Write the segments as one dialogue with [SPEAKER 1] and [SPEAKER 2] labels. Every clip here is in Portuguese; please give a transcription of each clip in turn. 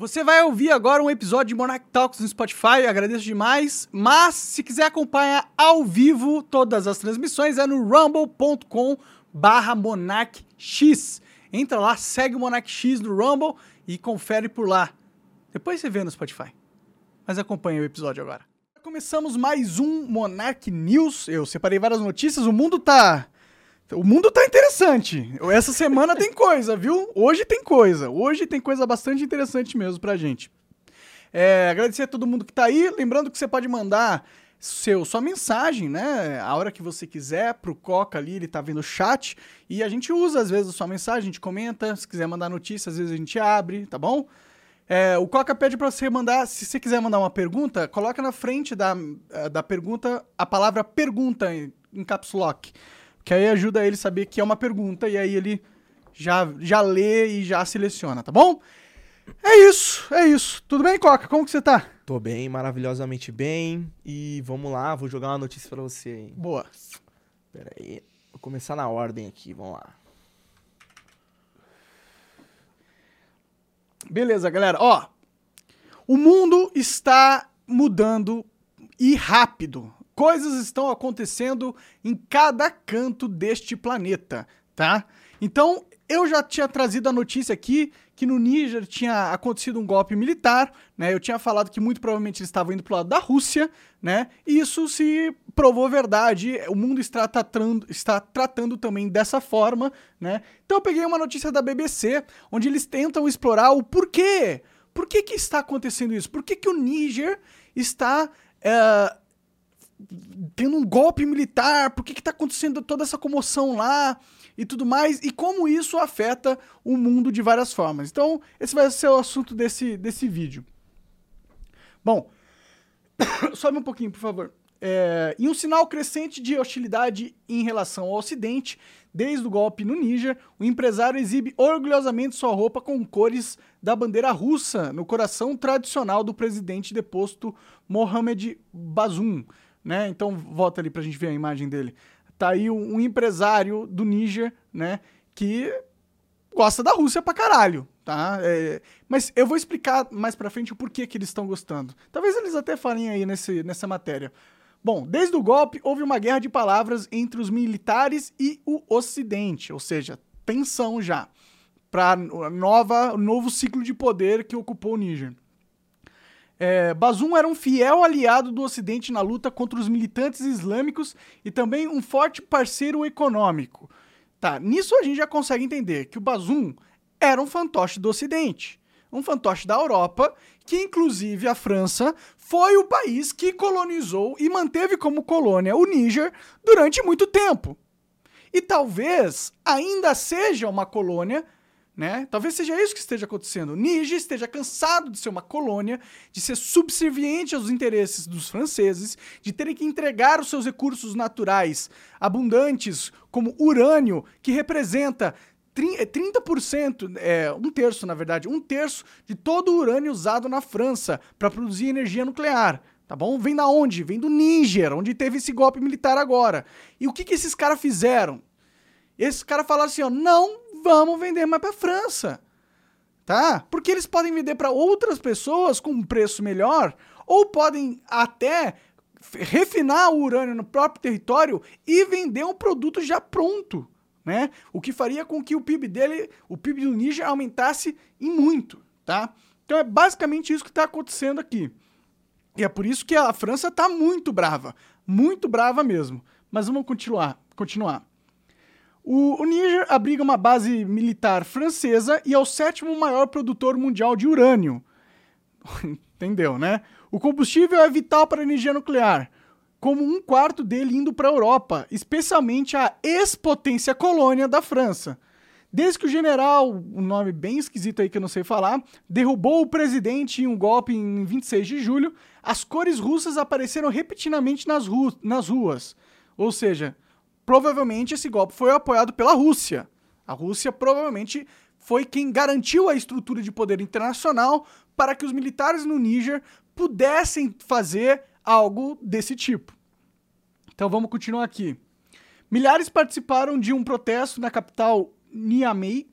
[SPEAKER 1] Você vai ouvir agora um episódio de Monarch Talks no Spotify, agradeço demais. Mas se quiser acompanhar ao vivo todas as transmissões é no rumble.com barra monarchx. Entra lá, segue o Monarch X no Rumble e confere por lá. Depois você vê no Spotify. Mas acompanha o episódio agora. Começamos mais um Monarch News. Eu separei várias notícias, o mundo tá o mundo tá interessante. Essa semana tem coisa, viu? Hoje tem coisa. Hoje tem coisa bastante interessante mesmo pra gente. É, agradecer a todo mundo que tá aí. Lembrando que você pode mandar seu, sua mensagem, né? A hora que você quiser, pro Coca ali, ele tá vendo o chat. E a gente usa, às vezes, a sua mensagem, a gente comenta. Se quiser mandar notícia, às vezes a gente abre, tá bom? É, o Coca pede para você mandar, se você quiser mandar uma pergunta, coloca na frente da, da pergunta a palavra pergunta em, em caps lock. Que aí ajuda ele a saber que é uma pergunta e aí ele já, já lê e já seleciona, tá bom? É isso, é isso. Tudo bem, Coca? Como que você tá?
[SPEAKER 2] Tô bem, maravilhosamente bem. E vamos lá, vou jogar uma notícia para você aí.
[SPEAKER 1] Boa.
[SPEAKER 2] Pera aí. Vou começar na ordem aqui, vamos lá.
[SPEAKER 1] Beleza, galera. Ó, o mundo está mudando e rápido coisas estão acontecendo em cada canto deste planeta, tá? Então, eu já tinha trazido a notícia aqui que no Níger tinha acontecido um golpe militar, né? Eu tinha falado que muito provavelmente eles estavam indo pro lado da Rússia, né? E isso se provou verdade. O mundo está tratando, está tratando também dessa forma, né? Então eu peguei uma notícia da BBC, onde eles tentam explorar o porquê. Por que que está acontecendo isso? Por que que o Níger está... Uh, tendo um golpe militar, por que está acontecendo toda essa comoção lá e tudo mais, e como isso afeta o mundo de várias formas. Então, esse vai ser o assunto desse, desse vídeo. Bom, sobe um pouquinho, por favor. É, em um sinal crescente de hostilidade em relação ao Ocidente, desde o golpe no Níger, o empresário exibe orgulhosamente sua roupa com cores da bandeira russa no coração tradicional do presidente deposto Mohamed Bazoum né? Então volta ali pra gente ver a imagem dele. Tá aí um, um empresário do Níger, né? Que gosta da Rússia pra caralho, tá? É, mas eu vou explicar mais pra frente o porquê que eles estão gostando. Talvez eles até falem aí nesse, nessa matéria. Bom, desde o golpe houve uma guerra de palavras entre os militares e o Ocidente, ou seja, tensão já para nova novo ciclo de poder que ocupou o Níger. É, Bazum era um fiel aliado do Ocidente na luta contra os militantes islâmicos e também um forte parceiro econômico. Tá, nisso a gente já consegue entender que o Bazum era um fantoche do Ocidente, um fantoche da Europa, que inclusive a França foi o país que colonizou e manteve como colônia o Níger durante muito tempo. E talvez ainda seja uma colônia né? Talvez seja isso que esteja acontecendo. Níger esteja cansado de ser uma colônia, de ser subserviente aos interesses dos franceses, de terem que entregar os seus recursos naturais abundantes, como urânio, que representa 30%, é, é, um terço, na verdade, um terço de todo o urânio usado na França para produzir energia nuclear. Tá bom? Vem da onde? Vem do Níger, onde teve esse golpe militar agora. E o que, que esses caras fizeram? Esses caras falaram assim: ó, não vamos vender mais para França. Tá? Porque eles podem vender para outras pessoas com um preço melhor ou podem até refinar o urânio no próprio território e vender um produto já pronto, né? O que faria com que o PIB dele, o PIB do Níger aumentasse em muito, tá? Então é basicamente isso que está acontecendo aqui. E é por isso que a França está muito brava, muito brava mesmo. Mas vamos continuar, continuar. O, o Níger abriga uma base militar francesa e é o sétimo maior produtor mundial de urânio. Entendeu, né? O combustível é vital para a energia nuclear, como um quarto dele indo para a Europa, especialmente a ex-potência colônia da França. Desde que o general, um nome bem esquisito aí que eu não sei falar, derrubou o presidente em um golpe em 26 de julho, as cores russas apareceram repetidamente nas, ru nas ruas. Ou seja, provavelmente esse golpe foi apoiado pela Rússia. A Rússia provavelmente foi quem garantiu a estrutura de poder internacional para que os militares no Níger pudessem fazer algo desse tipo. Então vamos continuar aqui. Milhares participaram de um protesto na capital Niamey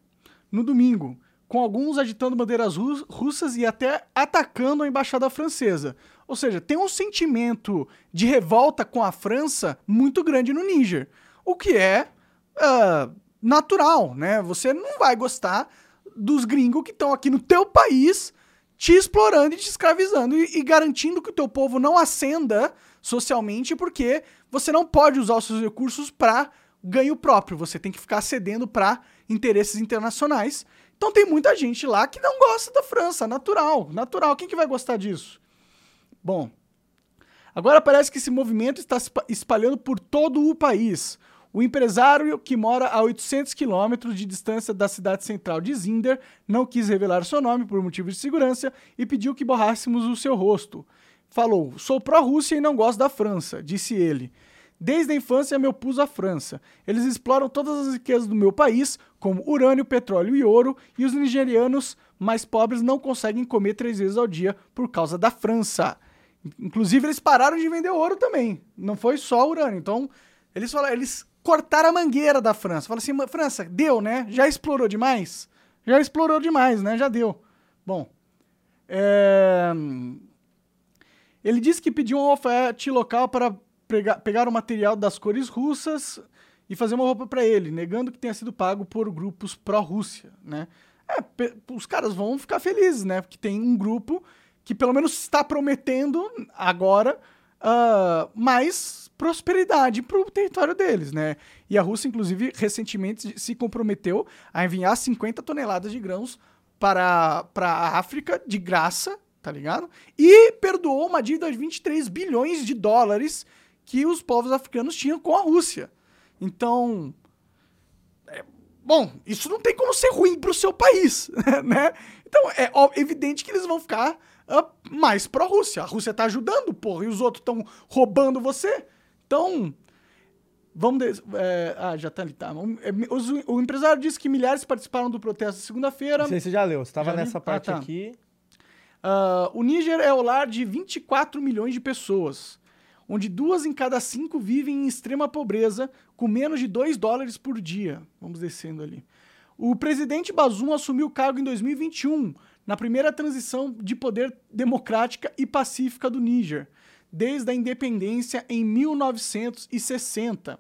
[SPEAKER 1] no domingo, com alguns agitando bandeiras ru russas e até atacando a embaixada francesa. Ou seja, tem um sentimento de revolta com a França muito grande no Níger, o que é uh, natural, né? Você não vai gostar dos gringos que estão aqui no teu país te explorando e te escravizando e, e, garantindo que o teu povo não ascenda socialmente, porque você não pode usar os seus recursos para ganho próprio, você tem que ficar cedendo para interesses internacionais. Então tem muita gente lá que não gosta da França, natural, natural. Quem que vai gostar disso? Bom, agora parece que esse movimento está se espalhando por todo o país. O empresário, que mora a 800 quilômetros de distância da cidade central de Zinder, não quis revelar seu nome por motivos de segurança e pediu que borrássemos o seu rosto. Falou: Sou pró-Rússia e não gosto da França, disse ele. Desde a infância me opus à França. Eles exploram todas as riquezas do meu país, como urânio, petróleo e ouro, e os nigerianos mais pobres não conseguem comer três vezes ao dia por causa da França. Inclusive, eles pararam de vender ouro também. Não foi só urânio. Então, eles falaram, eles cortaram a mangueira da França. Falaram assim, França, deu, né? Já explorou demais? Já explorou demais, né? Já deu. Bom. É... Ele disse que pediu um oferta local para pegar, pegar o material das cores russas e fazer uma roupa para ele, negando que tenha sido pago por grupos pró-Rússia, né? É, os caras vão ficar felizes, né? Porque tem um grupo que pelo menos está prometendo agora uh, mais prosperidade para o território deles, né? E a Rússia, inclusive, recentemente se comprometeu a enviar 50 toneladas de grãos para, para a África de graça, tá ligado? E perdoou uma dívida de 23 bilhões de dólares que os povos africanos tinham com a Rússia. Então, é, bom, isso não tem como ser ruim para o seu país, né? Então é evidente que eles vão ficar mais pró-Rússia. A Rússia tá ajudando, porra, e os outros estão roubando você. Então, vamos. De, é, ah, já tá ali, tá. O, o, empresário disse que milhares participaram do protesto segunda-feira. Não
[SPEAKER 2] sei se você já leu, você estava nessa parte ah, tá. aqui.
[SPEAKER 1] Uh, o Níger é o lar de 24 milhões de pessoas onde duas em cada cinco vivem em extrema pobreza, com menos de 2 dólares por dia. Vamos descendo ali. O presidente Bazoum assumiu o cargo em 2021, na primeira transição de poder democrática e pacífica do Níger, desde a independência em 1960.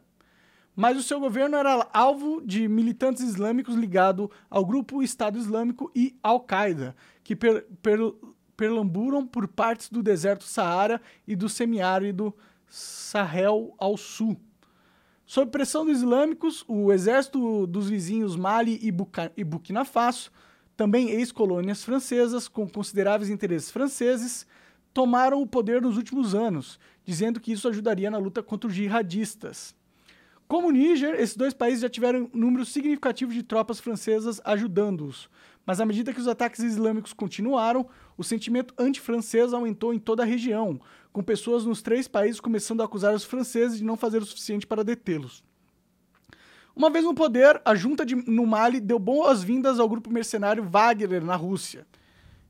[SPEAKER 1] Mas o seu governo era alvo de militantes islâmicos ligados ao grupo Estado Islâmico e Al-Qaeda, que per, per, perlamburam por partes do deserto Saara e do semiárido Sahel ao sul. Sob pressão dos islâmicos, o exército dos vizinhos Mali e, e Burkina Faso, também ex-colônias francesas com consideráveis interesses franceses, tomaram o poder nos últimos anos, dizendo que isso ajudaria na luta contra os jihadistas. Como o Níger, esses dois países já tiveram um número significativo de tropas francesas ajudando-os, mas à medida que os ataques islâmicos continuaram, o sentimento anti-francês aumentou em toda a região, com pessoas nos três países começando a acusar os franceses de não fazer o suficiente para detê-los. Uma vez no poder, a junta de, no Mali deu boas-vindas ao grupo mercenário Wagner na Rússia.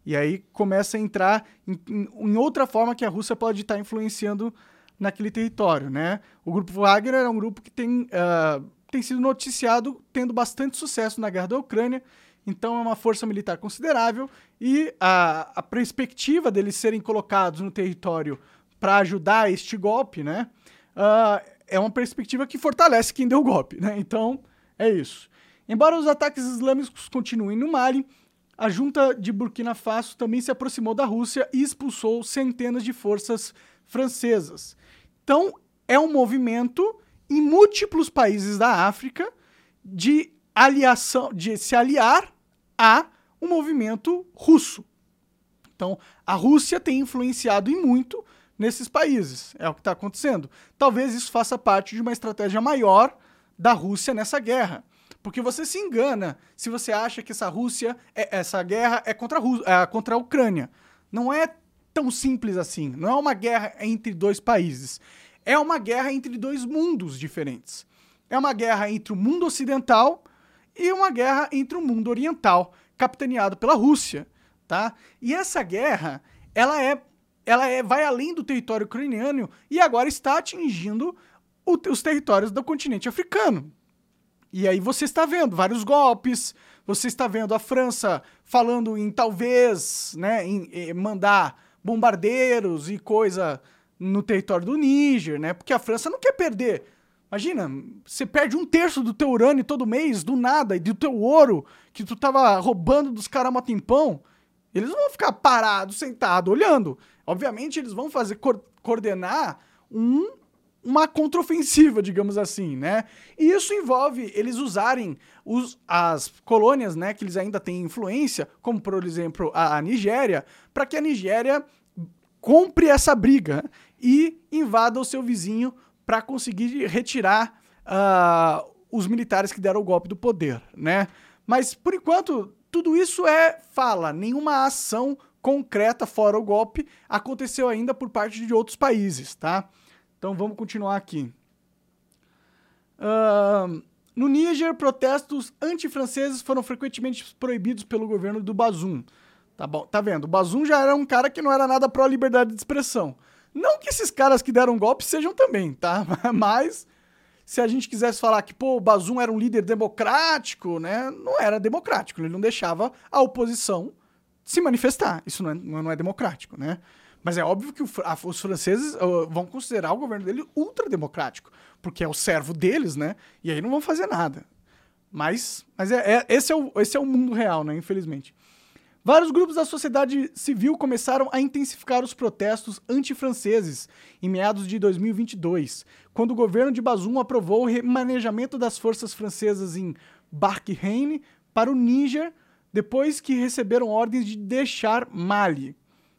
[SPEAKER 1] E aí começa a entrar em, em, em outra forma que a Rússia pode estar influenciando naquele território, né? O grupo Wagner é um grupo que tem, uh, tem sido noticiado tendo bastante sucesso na guerra da Ucrânia então é uma força militar considerável e a, a perspectiva deles serem colocados no território para ajudar este golpe, né? Uh, é uma perspectiva que fortalece quem deu o golpe, né? Então é isso. Embora os ataques islâmicos continuem no Mali, a junta de Burkina Faso também se aproximou da Rússia e expulsou centenas de forças francesas. Então é um movimento em múltiplos países da África de aliação, de se aliar a um movimento russo. Então, a Rússia tem influenciado em muito nesses países. É o que está acontecendo. Talvez isso faça parte de uma estratégia maior da Rússia nessa guerra. Porque você se engana se você acha que essa Rússia, é, essa guerra é contra a, Rú é contra a Ucrânia. Não é tão simples assim. Não é uma guerra entre dois países. É uma guerra entre dois mundos diferentes. É uma guerra entre o mundo ocidental e uma guerra entre o mundo oriental, capitaneado pela Rússia, tá? E essa guerra, ela é ela é, vai além do território ucraniano e agora está atingindo o, os territórios do continente africano. E aí você está vendo vários golpes, você está vendo a França falando em talvez, né, em, em mandar bombardeiros e coisa no território do Níger, né? Porque a França não quer perder. Imagina, você perde um terço do teu urânio todo mês, do nada, e do teu ouro que tu tava roubando dos caras tempão. Eles não vão ficar parados, sentados, olhando. Obviamente, eles vão fazer co coordenar um, uma contraofensiva, digamos assim, né? E isso envolve eles usarem os, as colônias, né, que eles ainda têm influência, como por exemplo a, a Nigéria, para que a Nigéria compre essa briga e invada o seu vizinho para conseguir retirar uh, os militares que deram o golpe do poder, né? Mas por enquanto tudo isso é fala, nenhuma ação concreta fora o golpe aconteceu ainda por parte de outros países, tá? Então vamos continuar aqui. Uh, no Níger, protestos antifranceses foram frequentemente proibidos pelo governo do Bazoum. Tá bom, tá vendo? O Bazoum já era um cara que não era nada pró liberdade de expressão. Não que esses caras que deram golpe sejam também, tá? Mas se a gente quisesse falar que, pô, o Bazoum era um líder democrático, né? Não era democrático, ele não deixava a oposição se manifestar. Isso não é, não é democrático, né? Mas é óbvio que o, a, os franceses uh, vão considerar o governo dele ultrademocrático, porque é o servo deles, né? E aí não vão fazer nada. Mas, mas é, é, esse, é o, esse é o mundo real, né? Infelizmente. Vários grupos da sociedade civil começaram a intensificar os protestos antifranceses em meados de 2022, quando o governo de Bazoum aprovou o remanejamento das forças francesas em Barkhane para o Níger, depois que receberam ordens de deixar Mali.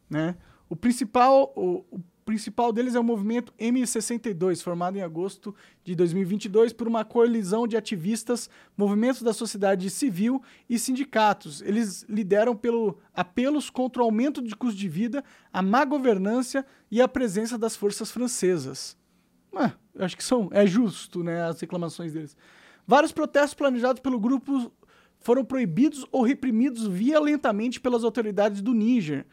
[SPEAKER 1] Né? O principal, o, o principal deles é o movimento M62, formado em agosto de 2022 por uma coalizão de ativistas, movimentos da sociedade civil e sindicatos. Eles lideram pelo apelos contra o aumento de custo de vida, a má governança e a presença das forças francesas. Ah, acho que são, é justo, né, as reclamações deles. Vários protestos planejados pelo grupo foram proibidos ou reprimidos violentamente pelas autoridades do Níger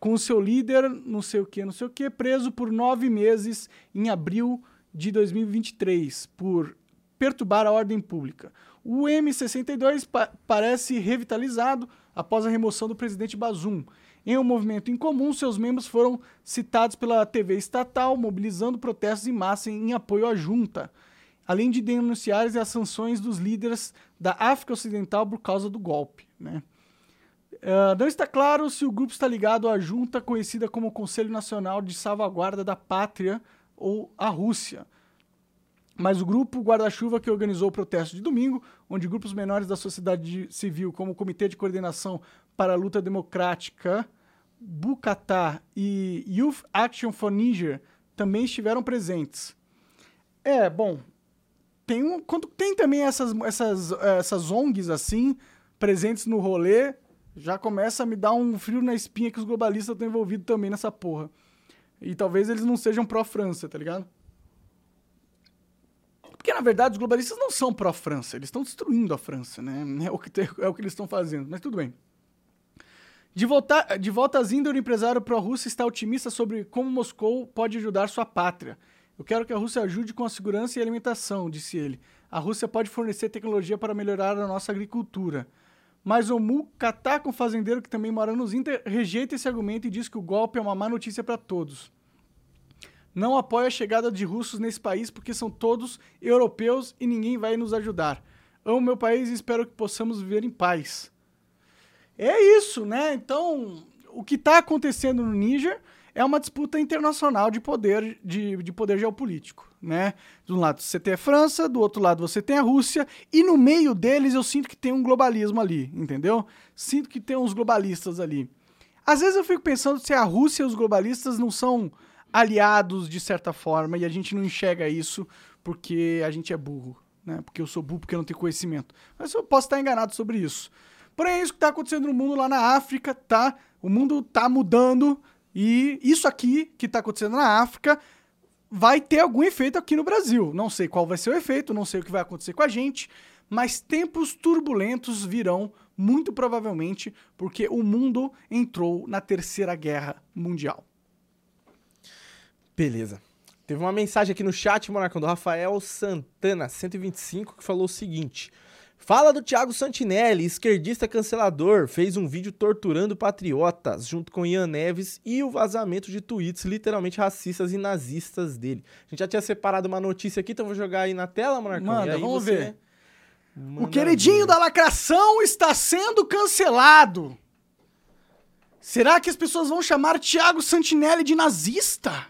[SPEAKER 1] com o seu líder, não sei o que, não sei o que, preso por nove meses em abril de 2023 por perturbar a ordem pública. O M62 pa parece revitalizado após a remoção do presidente Bazoum. Em um movimento incomum, seus membros foram citados pela TV estatal, mobilizando protestos em massa em apoio à junta, além de denunciar as sanções dos líderes da África Ocidental por causa do golpe. Né? Uh, não está claro se o grupo está ligado à junta conhecida como Conselho Nacional de Salvaguarda da Pátria ou à Rússia. Mas o grupo guarda-chuva que organizou o protesto de domingo, onde grupos menores da sociedade civil, como o Comitê de Coordenação para a Luta Democrática, Bukatá e Youth Action for Niger, também estiveram presentes. É, bom, tem, um, quando tem também essas, essas, essas ONGs assim, presentes no rolê, já começa a me dar um frio na espinha que os globalistas estão envolvidos também nessa porra. E talvez eles não sejam pró-França, tá ligado? Porque, na verdade, os globalistas não são pró-França, eles estão destruindo a França, né? É o que, é o que eles estão fazendo, mas tudo bem. De volta, de volta às Índia, o empresário pró-Rússia está otimista sobre como Moscou pode ajudar sua pátria. Eu quero que a Rússia ajude com a segurança e alimentação, disse ele. A Rússia pode fornecer tecnologia para melhorar a nossa agricultura. Mas o Mukatá, um fazendeiro que também mora nos Inter, rejeita esse argumento e diz que o golpe é uma má notícia para todos. Não apoia a chegada de russos nesse país porque são todos europeus e ninguém vai nos ajudar. Amo meu país e espero que possamos viver em paz. É isso, né? Então, o que está acontecendo no Níger é uma disputa internacional de poder, de, de poder geopolítico, né? De um lado você tem a França, do outro lado você tem a Rússia, e no meio deles eu sinto que tem um globalismo ali, entendeu? Sinto que tem uns globalistas ali. Às vezes eu fico pensando se a Rússia e os globalistas não são aliados de certa forma e a gente não enxerga isso porque a gente é burro, né? Porque eu sou burro porque eu não tenho conhecimento. Mas eu posso estar enganado sobre isso. Porém, é isso que está acontecendo no mundo lá na África, tá? O mundo tá mudando, e isso aqui que está acontecendo na África vai ter algum efeito aqui no Brasil. Não sei qual vai ser o efeito, não sei o que vai acontecer com a gente, mas tempos turbulentos virão, muito provavelmente, porque o mundo entrou na Terceira Guerra Mundial.
[SPEAKER 2] Beleza. Teve uma mensagem aqui no chat, Monarcão, do Rafael Santana, 125, que falou o seguinte. Fala do Thiago Santinelli, esquerdista cancelador, fez um vídeo torturando patriotas, junto com Ian Neves e o vazamento de tweets literalmente racistas e nazistas dele. A gente já tinha separado uma notícia aqui, então vou jogar aí na tela, Monarcão.
[SPEAKER 1] Manda, vamos
[SPEAKER 2] você
[SPEAKER 1] ver.
[SPEAKER 2] manda
[SPEAKER 1] O queridinho
[SPEAKER 2] ver.
[SPEAKER 1] da lacração está sendo cancelado. Será que as pessoas vão chamar Thiago Santinelli de nazista?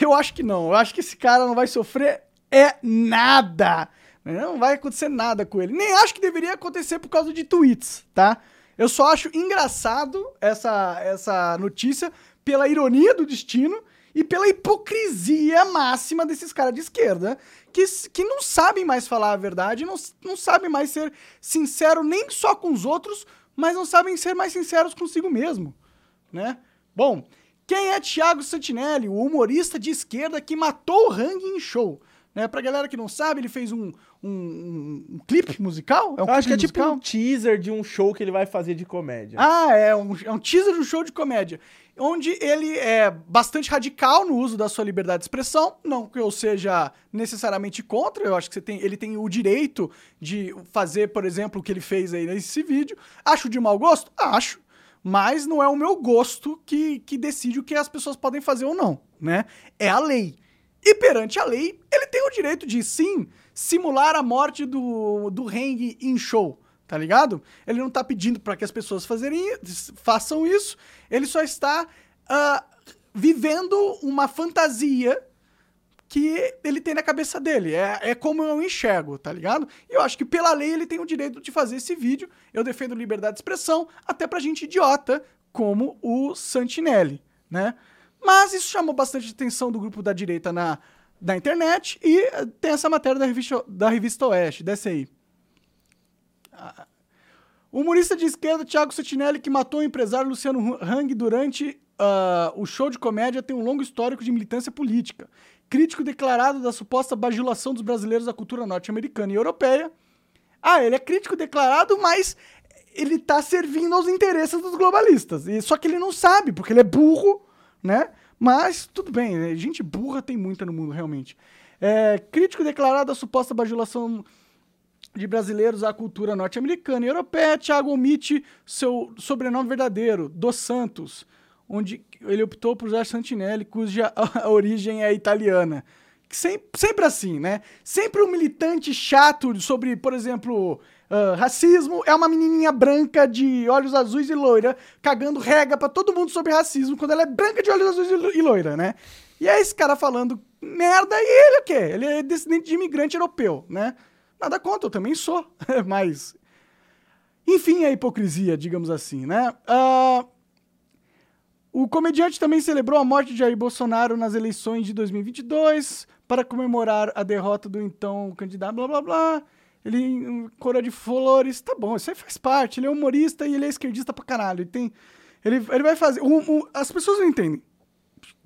[SPEAKER 1] Eu acho que não. Eu acho que esse cara não vai sofrer é nada. Não vai acontecer nada com ele. Nem acho que deveria acontecer por causa de tweets, tá? Eu só acho engraçado essa, essa notícia pela ironia do destino e pela hipocrisia máxima desses caras de esquerda que, que não sabem mais falar a verdade, não, não sabem mais ser sincero nem só com os outros, mas não sabem ser mais sinceros consigo mesmo, né? Bom, quem é Thiago Santinelli, o humorista de esquerda que matou o Hang em show? Né? Pra galera que não sabe, ele fez um, um, um- clipe musical? É um
[SPEAKER 2] Eu acho que é
[SPEAKER 1] clipe
[SPEAKER 2] tipo um teaser de um show que ele vai fazer de comédia.
[SPEAKER 1] ah, é um, é um teaser de um show de comédia. Onde ele é bastante radical no uso da sua liberdade de expressão. Não que eu seja necessariamente contra, eu acho que tem, ele tem o direito de fazer, por exemplo, o que ele fez aí nesse vídeo. Acho de mau gosto? Acho. Mas não é o meu gosto que, que decide o que as pessoas podem fazer ou não, né? É a lei. E perante a lei, ele tem o direito de, sim, simular a morte do, do Hang em show, tá ligado? Ele não tá pedindo para que as pessoas fazerem, façam isso, ele só está ah, vivendo uma fantasia que ele tem na cabeça dele. É, é como eu enxergo, tá ligado? E eu acho que pela lei ele tem o direito de fazer esse vídeo. Eu defendo liberdade de expressão, até pra gente idiota como o Santinelli, né? Mas isso chamou bastante atenção do grupo da direita na, na internet e eh, tem essa matéria da revista, da revista Oeste, desce aí. Ah, O humorista de esquerda Thiago Santinelli, que matou o empresário Luciano Hang durante ah, o show de comédia, tem um longo histórico de militância política. Crítico declarado da suposta bajulação dos brasileiros à cultura norte-americana e europeia. Ah, ele é crítico declarado, mas ele tá servindo aos interesses dos globalistas. E, só que ele não sabe, porque ele é burro, né? Mas tudo bem, né? gente burra tem muita no mundo, realmente. É, crítico declarado da suposta bajulação de brasileiros à cultura norte-americana e europeia, Thiago omite seu sobrenome verdadeiro, Dos Santos, onde ele optou por usar Santinelli, cuja origem é italiana. Sempre, sempre assim, né? Sempre um militante chato sobre, por exemplo, ah, racismo é uma menininha branca de olhos azuis e loira, cagando rega pra todo mundo sobre racismo quando ela é branca de olhos azuis e lo- loira, né? E é esse cara falando merda e ele o quê? Ele é descendente de imigrante europeu, né? Nada contra, eu também sou, mas... Enfim, a hipocrisia, digamos assim, né? Ah, o comediante também celebrou a morte de Jair Bolsonaro nas eleições de 2022 para comemorar a derrota do então candidato, blá blá blá. Ele em coroa de flores, tá bom, isso aí faz parte. Ele é humorista e ele é esquerdista pra caralho. Ele tem. Ele, ele vai fazer. o- o- as pessoas não entendem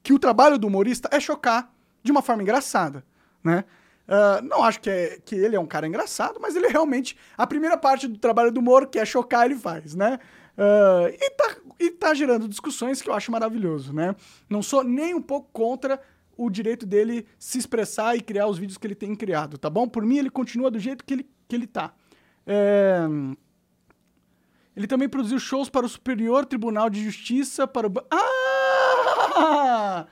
[SPEAKER 1] que o trabalho do humorista é chocar de uma forma engraçada, né? Ah, não acho que, é, que ele é um cara engraçado, mas ele realmente. A primeira parte do trabalho do humor, que é chocar, ele faz, né? Ah, e, tá, e tá gerando discussões que eu acho maravilhoso, né? Não sou nem um pouco contra o direito dele se expressar e criar os vídeos que ele tem criado, tá bom? Por mim, ele continua do jeito que ele, que ele tá. É... Ele também produziu shows para o Superior Tribunal de Justiça, para o. Ah!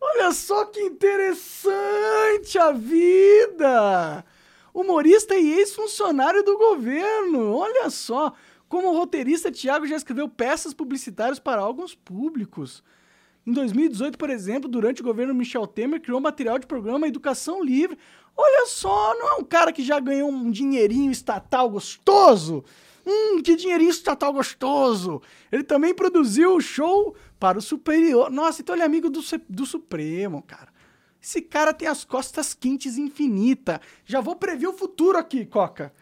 [SPEAKER 1] Olha só que interessante a vida! Humorista e ex-funcionário do governo. Olha só! Como roteirista, Thiago já escreveu peças publicitárias para alguns públicos. Em 2018, por exemplo, durante o governo Michel Temer, criou material de programa Educação Livre. Olha só, não é um cara que já ganhou um dinheirinho estatal gostoso? Hum, que dinheirinho estatal gostoso! Ele também produziu o show para o Superior. Nossa, então ele é amigo do, do Supremo, cara. Esse cara tem as costas quentes infinita. Já vou prever o futuro aqui, Coca.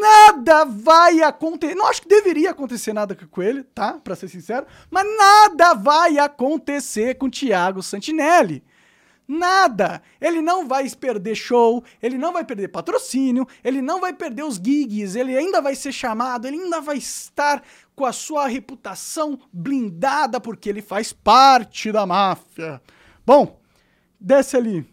[SPEAKER 1] Nada vai acontecer. Não acho que deveria acontecer nada com ele, tá? Pra ser sincero. Mas nada vai acontecer com o Thiago Santinelli. Nada. Ele não vai perder show, ele não vai perder patrocínio, ele não vai perder os gigs, ele ainda vai ser chamado, ele ainda vai estar com a sua reputação blindada porque ele faz parte da máfia. Bom, desce ali.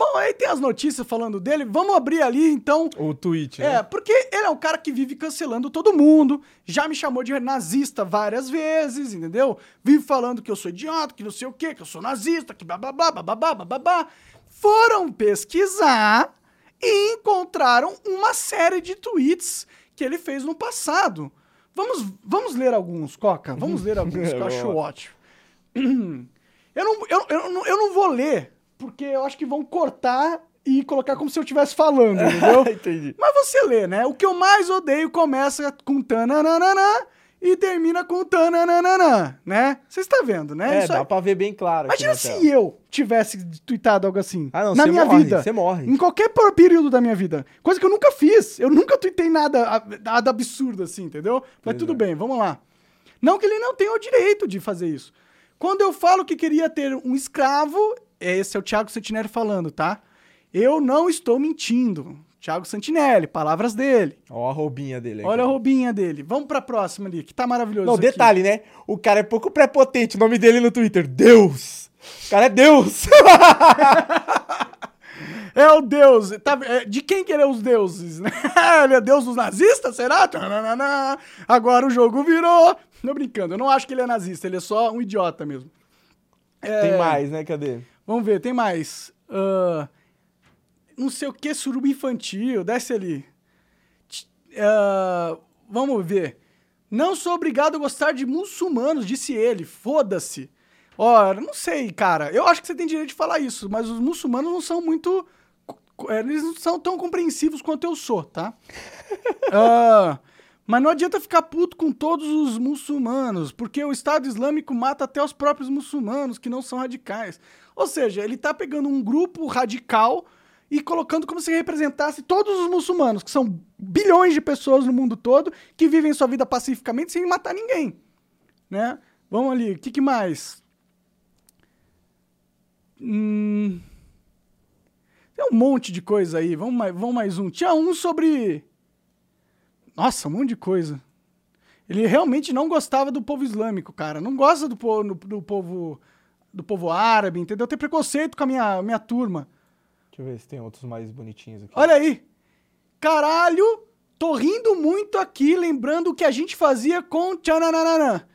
[SPEAKER 1] Bom, aí tem as notícias falando dele. Vamos abrir ali, então.
[SPEAKER 2] O tweet, né?
[SPEAKER 1] É, porque ele é um cara que vive cancelando todo mundo. Já me chamou de nazista várias vezes, entendeu? Vive falando que eu sou idiota, que não sei o quê, que eu sou nazista, que babá babá babá babá. Foram pesquisar e encontraram uma série de tweets que ele fez no passado. Vamos, vamos ler alguns, Coca? Vamos ler alguns, que eu é, acho ótimo. Eu não, eu, eu, não- eu não vou ler, porque eu acho que vão cortar e colocar como se eu estivesse falando, entendeu?
[SPEAKER 2] Entendi.
[SPEAKER 1] Mas você lê, né? O que eu mais odeio começa com tananana e termina com tananana, né? Você está vendo, né?
[SPEAKER 2] É,
[SPEAKER 1] Isso
[SPEAKER 2] dá
[SPEAKER 1] aí-
[SPEAKER 2] pra ver bem claro
[SPEAKER 1] Imagina
[SPEAKER 2] na tela.
[SPEAKER 1] se eu tivesse tweetado algo assim.
[SPEAKER 2] Ah, não,
[SPEAKER 1] na minha
[SPEAKER 2] morre,
[SPEAKER 1] vida.
[SPEAKER 2] você morre.
[SPEAKER 1] Em qualquer período da minha vida. Coisa que eu nunca fiz. Eu nunca tuitei nada, nada absurdo assim, entendeu? Mas
[SPEAKER 2] Pois
[SPEAKER 1] tudo
[SPEAKER 2] é.
[SPEAKER 1] bem, vamos lá. Não que ele não tenha o direito de fazer isso. Quando eu falo que queria ter um escravo, esse é o Thiago Santinelli falando, tá? Eu não estou mentindo. Thiago Santinelli, palavras dele.
[SPEAKER 2] Ó a roubinha dele aqui.
[SPEAKER 1] Olha a roubinha dele. Vamos pra próxima ali, que tá maravilhoso.
[SPEAKER 2] Não,
[SPEAKER 1] isso aqui.
[SPEAKER 2] detalhe, né? O cara é pouco prepotente. O nome dele no Twitter, Deus. O cara é Deus.
[SPEAKER 1] É o deus. Tá- é, de quem que ele é os deuses? né? ele é deus dos nazistas, será? Agora o jogo virou. Não brincando, eu não acho que ele é nazista, ele é só um idiota mesmo. É,
[SPEAKER 2] Tem mais, né? Cadê?
[SPEAKER 1] Vamos ver, tem mais. Ah, não sei o que, suruba infantil, desce ali. Ah, vamos ver. Não sou obrigado a gostar de muçulmanos, disse ele. Foda-se. Ó, não sei, cara. Eu acho que você tem direito de falar isso, mas os muçulmanos não são muito. Eles não são tão compreensivos quanto eu sou, tá? Ah, mas não adianta ficar puto com todos os muçulmanos, porque o Estado Islâmico mata até os próprios muçulmanos que não são radicais. Ou seja, ele tá pegando um grupo radical e colocando como se representasse todos os muçulmanos, que são bilhões de pessoas no mundo todo que vivem sua vida pacificamente sem matar ninguém, né? Vamos ali, o que, que mais? Hum... Tem um monte de coisa aí, vamos mais, vamos mais um. Tinha um sobre... Nossa, um monte de coisa. Ele realmente não gostava do povo islâmico, cara. Não gosta do, po do, do povo do povo árabe, entendeu? Tem preconceito com a minha, minha turma.
[SPEAKER 2] Deixa eu ver se tem outros mais bonitinhos aqui.
[SPEAKER 1] Olha aí. Caralho, tô rindo muito aqui, lembrando o que a gente fazia com tchananana.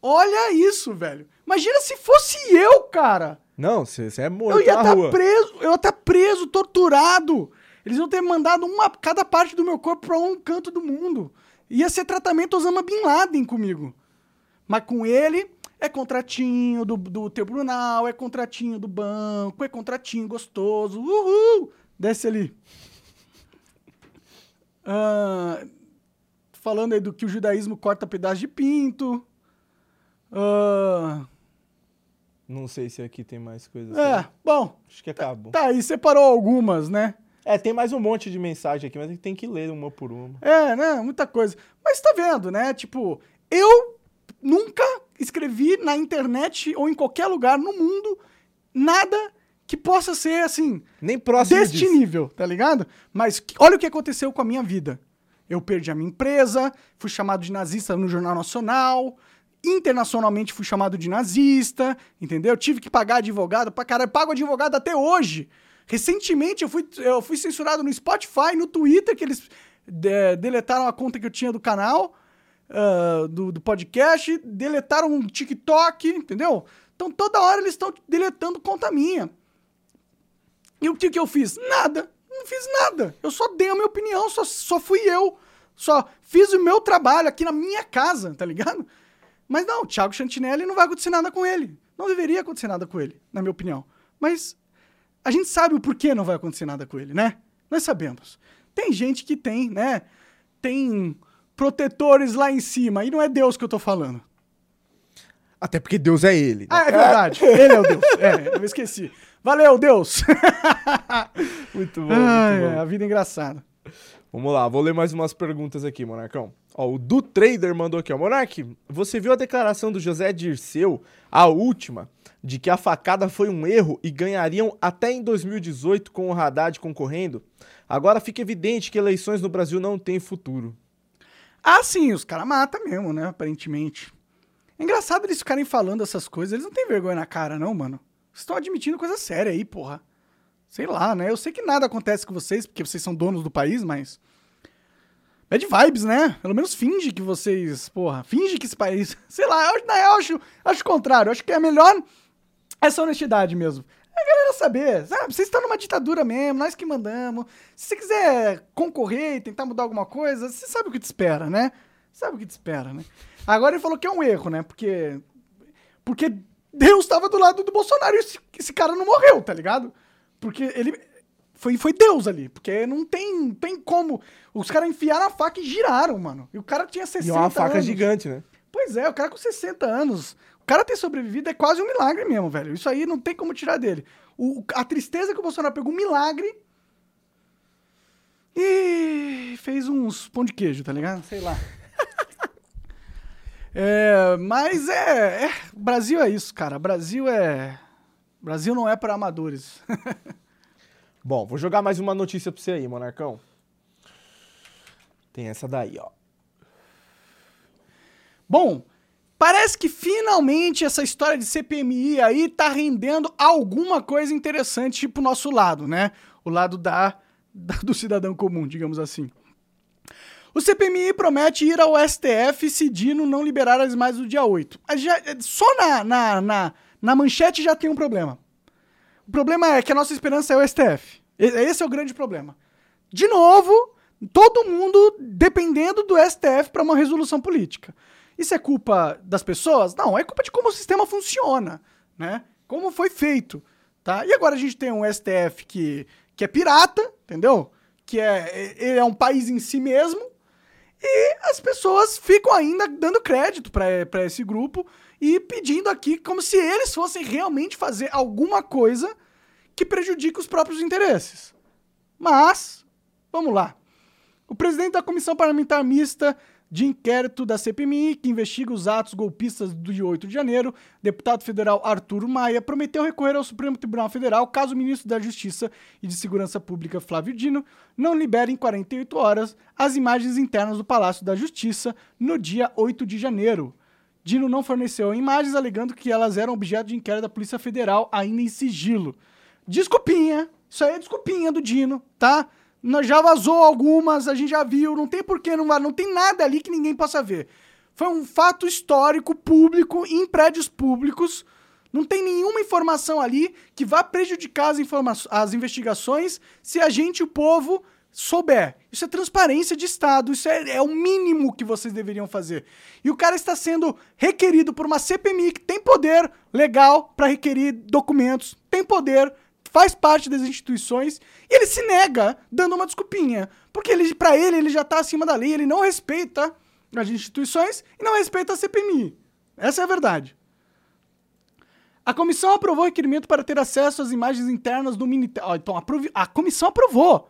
[SPEAKER 1] Olha isso, velho. Imagina se fosse eu, cara.
[SPEAKER 2] Não, você é morto
[SPEAKER 1] Eu ia estar
[SPEAKER 2] rua.
[SPEAKER 1] preso, eu ia estar preso, torturado. Eles iam ter mandado uma, cada parte do meu corpo pra um canto do mundo. Ia ser tratamento Osama Bin Laden comigo. Mas com ele, é contratinho do, do tribunal, é contratinho do banco, é contratinho gostoso. Uhul! Desce ali. Ah, falando aí do que o judaísmo corta pedaço de pinto. Ah,
[SPEAKER 2] Não sei se aqui tem mais coisas.
[SPEAKER 1] é, bom,
[SPEAKER 2] Acho que acabou.
[SPEAKER 1] tá aí, separou algumas, né?
[SPEAKER 2] É, tem mais um monte de mensagem aqui, mas a gente tem que ler uma por uma.
[SPEAKER 1] É, né? Muita coisa. Mas tá vendo, né? Tipo, eu nunca escrevi na internet ou em qualquer lugar no mundo nada que possa ser assim,
[SPEAKER 2] Nem próximo
[SPEAKER 1] deste
[SPEAKER 2] disso.
[SPEAKER 1] nível, tá ligado? Mas que- olha o que aconteceu com a minha vida. Eu perdi a minha empresa, fui chamado de nazista no Jornal Nacional, internacionalmente fui chamado de nazista, entendeu? Tive que pagar advogado pra caralho, pago advogado até hoje. Recentemente eu fui, eu fui censurado no Spotify, no Twitter, que eles de- deletaram a conta que eu tinha do canal, ah, do, do podcast, deletaram um TikTok, entendeu? Então toda hora eles estão deletando conta minha. E o que, que eu fiz? Nada. Não fiz nada. Eu só dei a minha opinião, só, só fui eu. Só fiz o meu trabalho aqui na minha casa, tá ligado? Mas não, o Thiago Chantinelli não vai acontecer nada com ele. Não deveria acontecer nada com ele, na minha opinião. Mas a gente sabe o porquê não vai acontecer nada com ele, né? Nós sabemos. Tem gente que tem, né? Tem protetores lá em cima, e não é Deus que eu tô falando.
[SPEAKER 2] Até porque Deus é ele. né?
[SPEAKER 1] Ah, é verdade. Ele é o Deus. É, eu esqueci. Valeu, Deus.
[SPEAKER 2] Muito bom,
[SPEAKER 1] Ai,
[SPEAKER 2] muito bom.
[SPEAKER 1] a vida é engraçada.
[SPEAKER 2] Vamos lá, vou ler mais umas perguntas aqui, Monarcão. Ó, o Do Trader mandou aqui, ó. Monark, você viu a declaração do José Dirceu, a última, de que a facada foi um erro e ganhariam até em 2018 com o Haddad concorrendo? Agora fica evidente que eleições no Brasil não têm futuro.
[SPEAKER 1] Ah, sim, os caras matam mesmo, né? Aparentemente. É engraçado eles ficarem falando essas coisas. Eles não têm vergonha na cara, não, mano. Vocês estão admitindo coisa séria aí, porra. Sei lá, né? Eu sei que nada acontece com vocês, porque vocês são donos do país, mas. Bad vibes, né? Pelo menos finge que vocês. Porra, finge que esse país. Sei lá, eu, real, acho, acho o contrário. Acho que é melhor essa honestidade mesmo. É a galera saber, sabe? Vocês estão numa ditadura mesmo, nós que mandamos. Se você quiser concorrer e tentar mudar alguma coisa, você sabe o que te espera, né? Sabe o que te espera, né? Agora ele falou que é um erro, né? Porque. Porque Deus estava do lado do Bolsonaro e esse, esse cara não morreu, tá ligado? Porque ele. Foi, foi Deus ali, porque não tem, tem como. Os caras enfiaram a faca e giraram, mano. E o cara tinha 60
[SPEAKER 2] E é
[SPEAKER 1] anos.
[SPEAKER 2] uma faca gigante, né?
[SPEAKER 1] Pois é, o cara com 60 anos. O cara ter sobrevivido é quase um milagre mesmo, velho. Isso aí não tem como tirar dele. O, a tristeza que o Bolsonaro pegou um milagre e fez uns pão de queijo, tá ligado? Sei lá. é, mas é, é. Brasil é isso, cara. Brasil é. Brasil não é para amadores.
[SPEAKER 2] Bom, vou jogar mais uma notícia pra você aí, Monarcão. Tem essa daí, ó.
[SPEAKER 1] Bom, parece que finalmente essa história de CPMI aí tá rendendo alguma coisa interessante pro nosso lado, né? O lado da, da- do cidadão comum, digamos assim. O CPMI promete ir ao STF se Dino não liberar as imagens do dia 8. Mas já- só na, na, na, na manchete já tem um problema. O problema é que a nossa esperança é o STF. Esse é o grande problema. De novo, todo mundo dependendo do STF para uma resolução política. Isso é culpa das pessoas? Não, é culpa de como o sistema funciona, né? Como foi feito, tá? E agora a gente tem um STF que, que é pirata, entendeu? Que é, ele é um país em si mesmo, e as pessoas ficam ainda dando crédito para esse grupo e pedindo aqui como se eles fossem realmente fazer alguma coisa que prejudique os próprios interesses. Mas, vamos lá. O presidente da Comissão Parlamentar Mista de Inquérito da CPMI, que investiga os atos golpistas do dia 8 de janeiro, deputado federal Arturo Maia, prometeu recorrer ao Supremo Tribunal Federal caso o ministro da Justiça e de Segurança Pública, Flávio Dino, não libere em 48 horas as imagens internas do Palácio da Justiça no dia 8 de janeiro. Dino não forneceu imagens, alegando que elas eram objeto de inquérito da Polícia Federal, ainda em sigilo. Desculpinha, isso aí é desculpinha do Dino, tá? Já vazou algumas, a gente já viu, não tem porquê, não, não tem nada ali que ninguém possa ver. Foi um fato histórico, público, em prédios públicos. Não tem nenhuma informação ali que vá prejudicar as, as investigações se a gente, o povo, souber. Isso é transparência de Estado, isso é, é o mínimo que vocês deveriam fazer. E o cara está sendo requerido por uma CPMI que tem poder legal para requerir documentos, tem poder, faz parte das instituições, e ele se nega dando uma desculpinha. Porque ele, para ele, ele já está acima da lei, ele não respeita as instituições e não respeita a CPMI. Essa é a verdade. A comissão aprovou o requerimento para ter acesso às imagens internas do Ministério. Então, aprove- a comissão aprovou.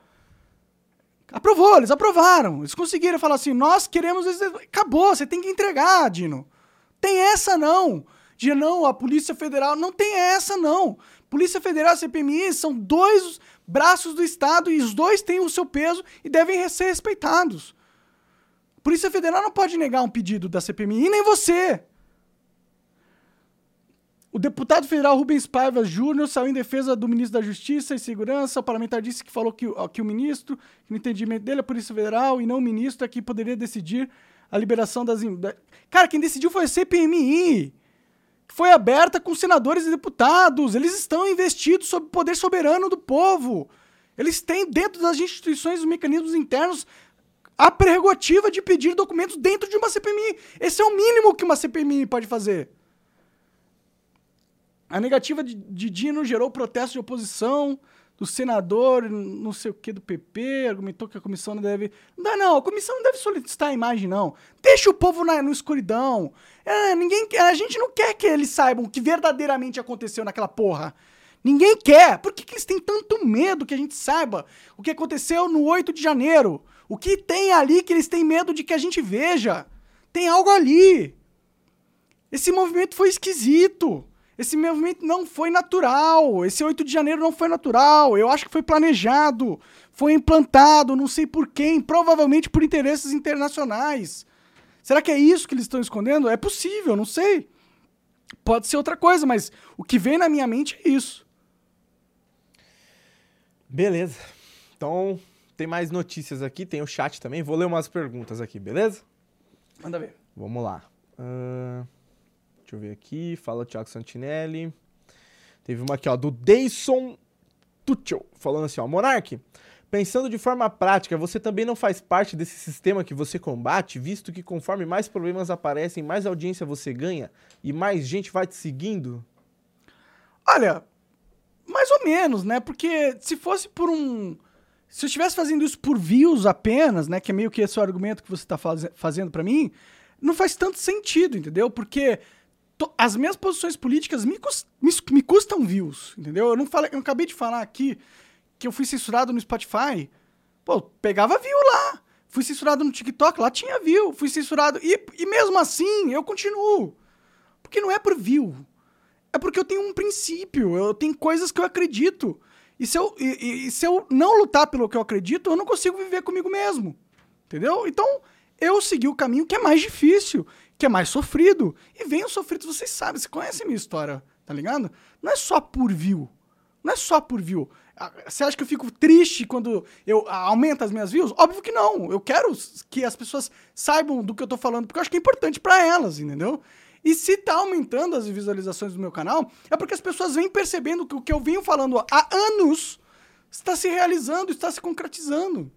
[SPEAKER 1] Aprovou, eles aprovaram. Eles conseguiram falar assim: nós queremos. Acabou, você tem que entregar, Dino. Tem essa não. De não, a Polícia Federal. Não tem essa não. Polícia Federal e CPMI são dois braços do Estado e os dois têm o seu peso e devem ser respeitados. Polícia Federal não pode negar um pedido da CPMI, nem você. O deputado federal Rubens Paiva Júnior saiu em defesa do ministro da Justiça e Segurança. O parlamentar disse que falou que, que o ministro, que no entendimento dele, a Polícia Federal e não o ministro, é que poderia decidir a liberação das. Cara, quem decidiu foi a CPMI, que foi aberta com senadores e deputados. Eles estão investidos sob o poder soberano do povo. Eles têm, dentro das instituições, os mecanismos internos, a prerrogativa de pedir documentos dentro de uma CPMI. Esse é o mínimo que uma CPMI pode fazer. A negativa de, Dino gerou protesto de oposição do senador, não sei o que, do PP, argumentou que a comissão não deve. Não dá, não, a comissão não deve solicitar a imagem, não. Deixa o povo na, no escuridão. É, ninguém, a gente não quer que eles saibam o que verdadeiramente aconteceu naquela porra. Ninguém quer. Por que, que eles têm tanto medo que a gente saiba o que aconteceu no 8 de janeiro? O que tem ali que eles têm medo de que a gente veja? Tem algo ali. Esse movimento foi esquisito. Esse movimento não foi natural. Esse 8 de janeiro não foi natural. Eu acho que foi planejado, foi implantado, não sei por quem, provavelmente por interesses internacionais. Será que é isso que eles estão escondendo? É possível, não sei. Pode ser outra coisa, mas o que vem na minha mente é isso.
[SPEAKER 2] Beleza. Então, tem mais notícias aqui, tem o chat também. Vou ler umas perguntas aqui, beleza?
[SPEAKER 1] Manda ver.
[SPEAKER 2] Vamos lá. Uh, deixa eu ver aqui. Fala Thiago Santinelli. Teve uma aqui, ó, do Deison Tuchel, falando assim, ó. Monark, pensando de forma prática, você também não faz parte desse sistema que você combate, visto que conforme mais problemas aparecem, mais audiência você ganha e mais gente vai te seguindo?
[SPEAKER 1] Olha, mais ou menos, né? Porque se fosse por um. Se eu estivesse fazendo isso por views apenas, né? Que é meio que esse o argumento que você está faz... fazendo para mim, não faz tanto sentido, entendeu? Porque as minhas posições políticas me, cust, me, me, custam views, entendeu? Eu não falei, eu acabei de falar aqui que eu fui censurado no Spotify. Pô, pegava view lá. Fui censurado no TikTok, lá tinha view. Fui censurado. E, e mesmo assim, eu continuo. Porque não é por view. É porque eu tenho um princípio. Eu tenho coisas que eu acredito. E se eu, e, e se eu não lutar pelo que eu acredito, eu não consigo viver comigo mesmo. Entendeu? Então, eu segui o caminho que é mais difícil que é mais sofrido. E venham sofridos, vocês sabem, vocês conhecem a minha história, tá ligado? Não é só por view. Não é só por view. Ah, você acha que eu fico triste quando eu ah, aumento as minhas views? Óbvio que não. Eu quero que as pessoas saibam do que eu tô falando, porque eu acho que é importante para elas, entendeu? E se tá aumentando as visualizações do meu canal, é porque as pessoas vêm percebendo que o que eu venho falando há anos está se realizando, está se concretizando.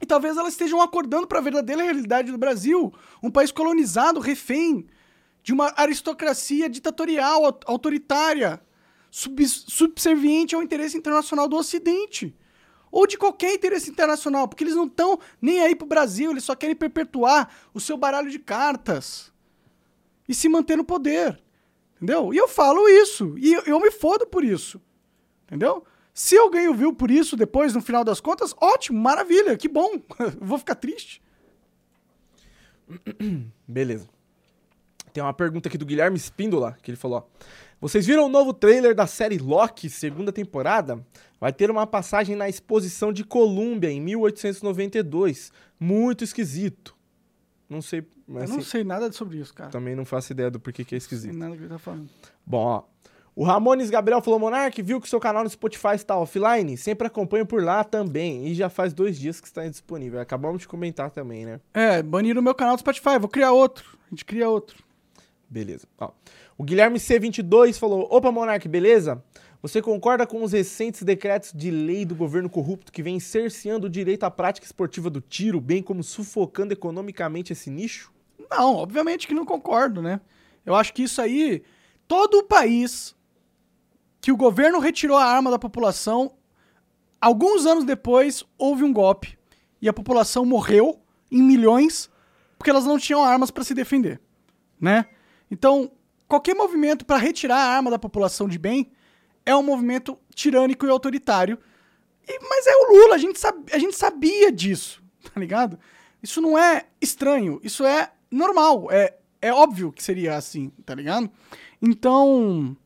[SPEAKER 1] E talvez elas estejam acordando para a verdadeira realidade do Brasil, um país colonizado, refém de uma aristocracia ditatorial, autoritária, sub subserviente ao interesse internacional do Ocidente. Ou de qualquer interesse internacional, porque eles não estão nem aí pro Brasil, eles só querem perpetuar o seu baralho de cartas e se manter no poder. Entendeu? E eu falo isso, e eu me fodo por isso. Entendeu? Se eu ganho view por isso depois, no final das contas, ótimo, maravilha, que bom. Vou ficar triste.
[SPEAKER 2] Beleza. Tem uma pergunta aqui do Guilherme Espíndola, que ele falou, ó. Vocês viram o novo trailer da série Loki, segunda temporada? Vai ter uma passagem na exposição de Colômbia, em 1892. Muito esquisito. Não sei...
[SPEAKER 1] Mas, Eu não assim, sei nada sobre isso, cara.
[SPEAKER 2] Também não faço ideia do porquê que é esquisito.
[SPEAKER 1] Não sei nada que ele tá falando.
[SPEAKER 2] Bom, ó. O Ramones Gabriel falou: Monark, viu que seu canal no Spotify está offline? Sempre acompanho por lá também. E já faz dois dias que está indisponível. Acabamos de comentar também, né?
[SPEAKER 1] É, baniram o meu canal do Spotify. Vou criar outro. A gente cria outro.
[SPEAKER 2] Beleza. Ó, o Guilherme C22 falou: Opa, Monark, beleza? Você concorda com os recentes decretos de lei do governo corrupto que vem cerceando o direito à prática esportiva do tiro, bem como sufocando economicamente esse nicho?
[SPEAKER 1] Não, obviamente que não concordo, né? Eu acho que isso aí. Todo o país que o governo retirou a arma da população. Alguns anos depois, houve um golpe e a população morreu em milhões porque elas não tinham armas para se defender, né? Então, qualquer movimento para retirar a arma da população de bem é um movimento tirânico e autoritário. E, mas é o Lula, a gente, sabe, a gente sabia disso, tá ligado? Isso não é estranho, isso é normal, é, é óbvio que seria assim, tá ligado? Então,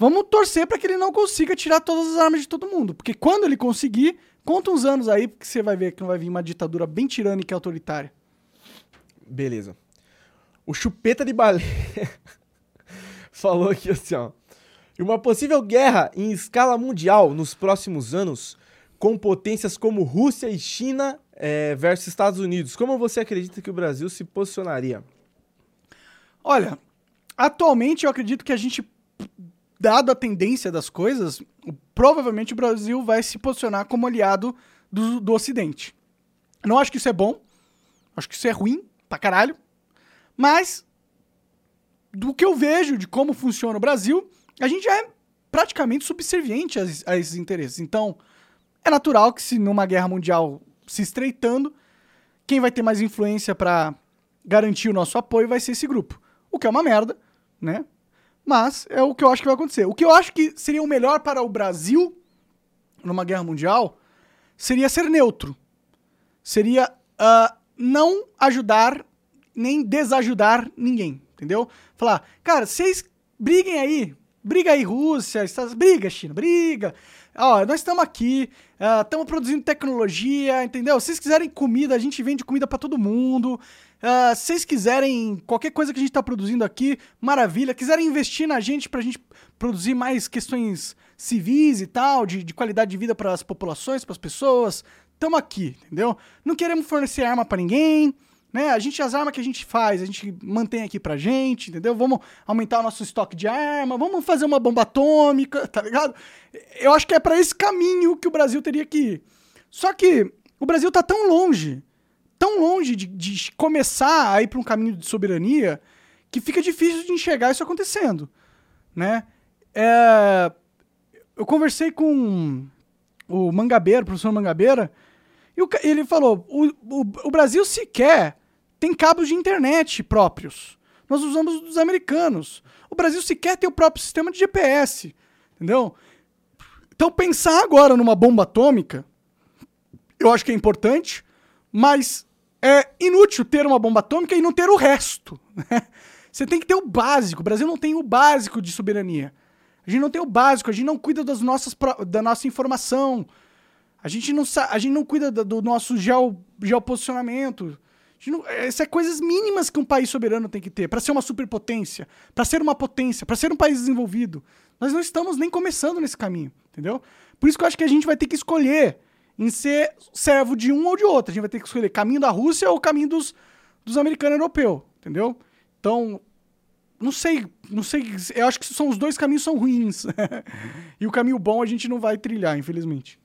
[SPEAKER 1] Vamos torcer para que ele não consiga tirar todas as armas de todo mundo. Porque quando ele conseguir, conta uns anos aí, porque você vai ver que não vai vir uma ditadura bem tirânica e autoritária.
[SPEAKER 2] Beleza. O Chupeta de Baleia falou aqui assim, ó. Uma possível guerra em escala mundial nos próximos anos, com potências como Rússia e China é, versus Estados Unidos. Como você acredita que o Brasil se posicionaria?
[SPEAKER 1] Olha, atualmente eu acredito que a gente dado a tendência das coisas, provavelmente o Brasil vai se posicionar como aliado do, do Ocidente. Não acho que isso é bom, acho que isso é ruim pra caralho, mas do que eu vejo de como funciona o Brasil, a gente já é praticamente subserviente a, a esses interesses. Então, é natural que se numa guerra mundial se estreitando, quem vai ter mais influência para garantir o nosso apoio vai ser esse grupo. O que é uma merda, né? Mas é o que eu acho que vai acontecer. O que eu acho que seria o melhor para o Brasil numa guerra mundial seria ser neutro. Seria uh, não ajudar nem desajudar ninguém, entendeu? Falar, cara, vocês briguem aí, briga aí Rússia, Estados, briga China, briga. Ó, nós estamos aqui, estamos uh, produzindo tecnologia, entendeu? Se vocês quiserem comida, a gente vende comida para todo mundo. Se vocês quiserem qualquer coisa que a gente está produzindo aqui, maravilha. Quiserem investir na gente para a gente produzir mais questões civis e tal, de, de qualidade de vida para as populações, para as pessoas, estamos aqui, entendeu? Não queremos fornecer arma para ninguém, né? A gente, as armas que a gente faz, a gente mantém aqui pra gente, entendeu? Vamos aumentar o nosso estoque de arma, vamos fazer uma bomba atômica, tá ligado? Eu acho que é para esse caminho que o Brasil teria que ir. Só que o Brasil tá tão longe tão longe de, de começar a ir para um caminho de soberania que fica difícil de enxergar isso acontecendo, né? É, eu conversei com o Mangabeira, o professor Mangabeira, e o, ele falou: o, o, o, Brasil sequer tem cabos de internet próprios. Nós usamos dos americanos. O Brasil sequer tem o próprio sistema de GPS, entendeu? Então pensar agora numa bomba atômica, eu acho que é importante, mas é inútil ter uma bomba atômica e não ter o resto. Né? Você tem que ter o básico. O Brasil não tem o básico de soberania. A gente não tem o básico, a gente não cuida das nossas, da nossa informação. A gente não, a gente não cuida do nosso geo, geoposicionamento. Não, essas é coisas mínimas que um país soberano tem que ter para ser uma superpotência, para ser uma potência, para ser um país desenvolvido. Nós não estamos nem começando nesse caminho, entendeu? Por isso que eu acho que a gente vai ter que escolher em ser servo de um ou de outro. A gente vai ter que escolher caminho da Rússia ou caminho dos, dos americanos europeus, entendeu? Então, não sei, não sei, eu acho que são os dois caminhos são ruins. e o caminho bom a gente não vai trilhar, infelizmente.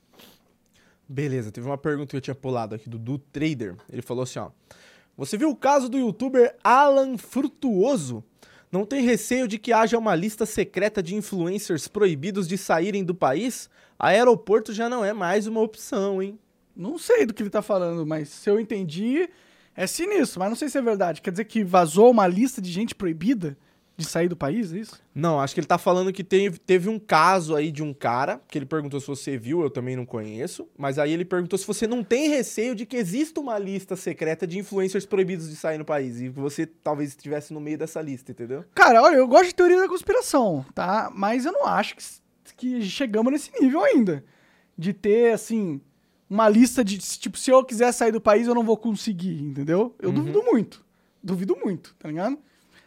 [SPEAKER 2] Beleza, teve uma pergunta que eu tinha pulado aqui do Trader. Ele falou assim, ó: Você viu o caso do youtuber Alan Frutuoso? Não tem receio de que haja uma lista secreta de influencers proibidos de saírem do país? Aeroporto já não é mais uma opção, hein?
[SPEAKER 1] Não sei do que ele tá falando, mas se eu entendi, é sinistro, mas não sei se é verdade. Quer dizer que vazou uma lista de gente proibida de sair do país, é isso?
[SPEAKER 2] Não, acho que ele tá falando que teve, teve um caso aí de um cara, que ele perguntou se você viu, eu também não conheço, mas aí ele perguntou se você não tem receio de que exista uma lista secreta de influencers proibidos de sair no país, e você talvez estivesse no meio dessa lista, entendeu?
[SPEAKER 1] Cara, olha, eu gosto de teoria da conspiração, tá? Mas eu não acho que que chegamos nesse nível ainda. De ter, assim, uma lista de. Tipo, se eu quiser sair do país, eu não vou conseguir, entendeu? Eu uhum. duvido muito. Duvido muito, tá ligado?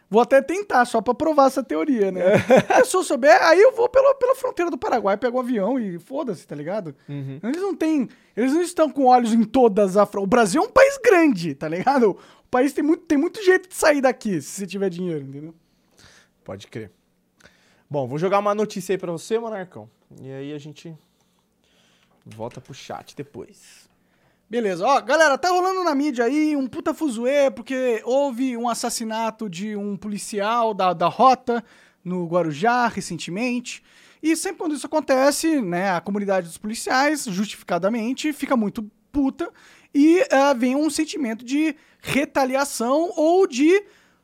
[SPEAKER 1] Vou até tentar, só pra provar essa teoria, né? É. Se eu souber, aí eu vou pela, pela fronteira do Paraguai, pego um avião e foda-se, tá ligado? Uhum. Eles não têm. Eles não estão com olhos em todas as. O Brasil é um país grande, tá ligado? O país tem muito, tem muito jeito de sair daqui, se você tiver dinheiro, entendeu?
[SPEAKER 2] Pode crer. Bom, vou jogar uma notícia aí pra você, Monarcão. E aí a gente volta pro chat depois.
[SPEAKER 1] Beleza, ó, galera, tá rolando na mídia aí um puta fuzuê, porque houve um assassinato de um policial da, da rota no Guarujá recentemente. E sempre quando isso acontece, né, a comunidade dos policiais, justificadamente, fica muito puta e uh, vem um sentimento de retaliação ou de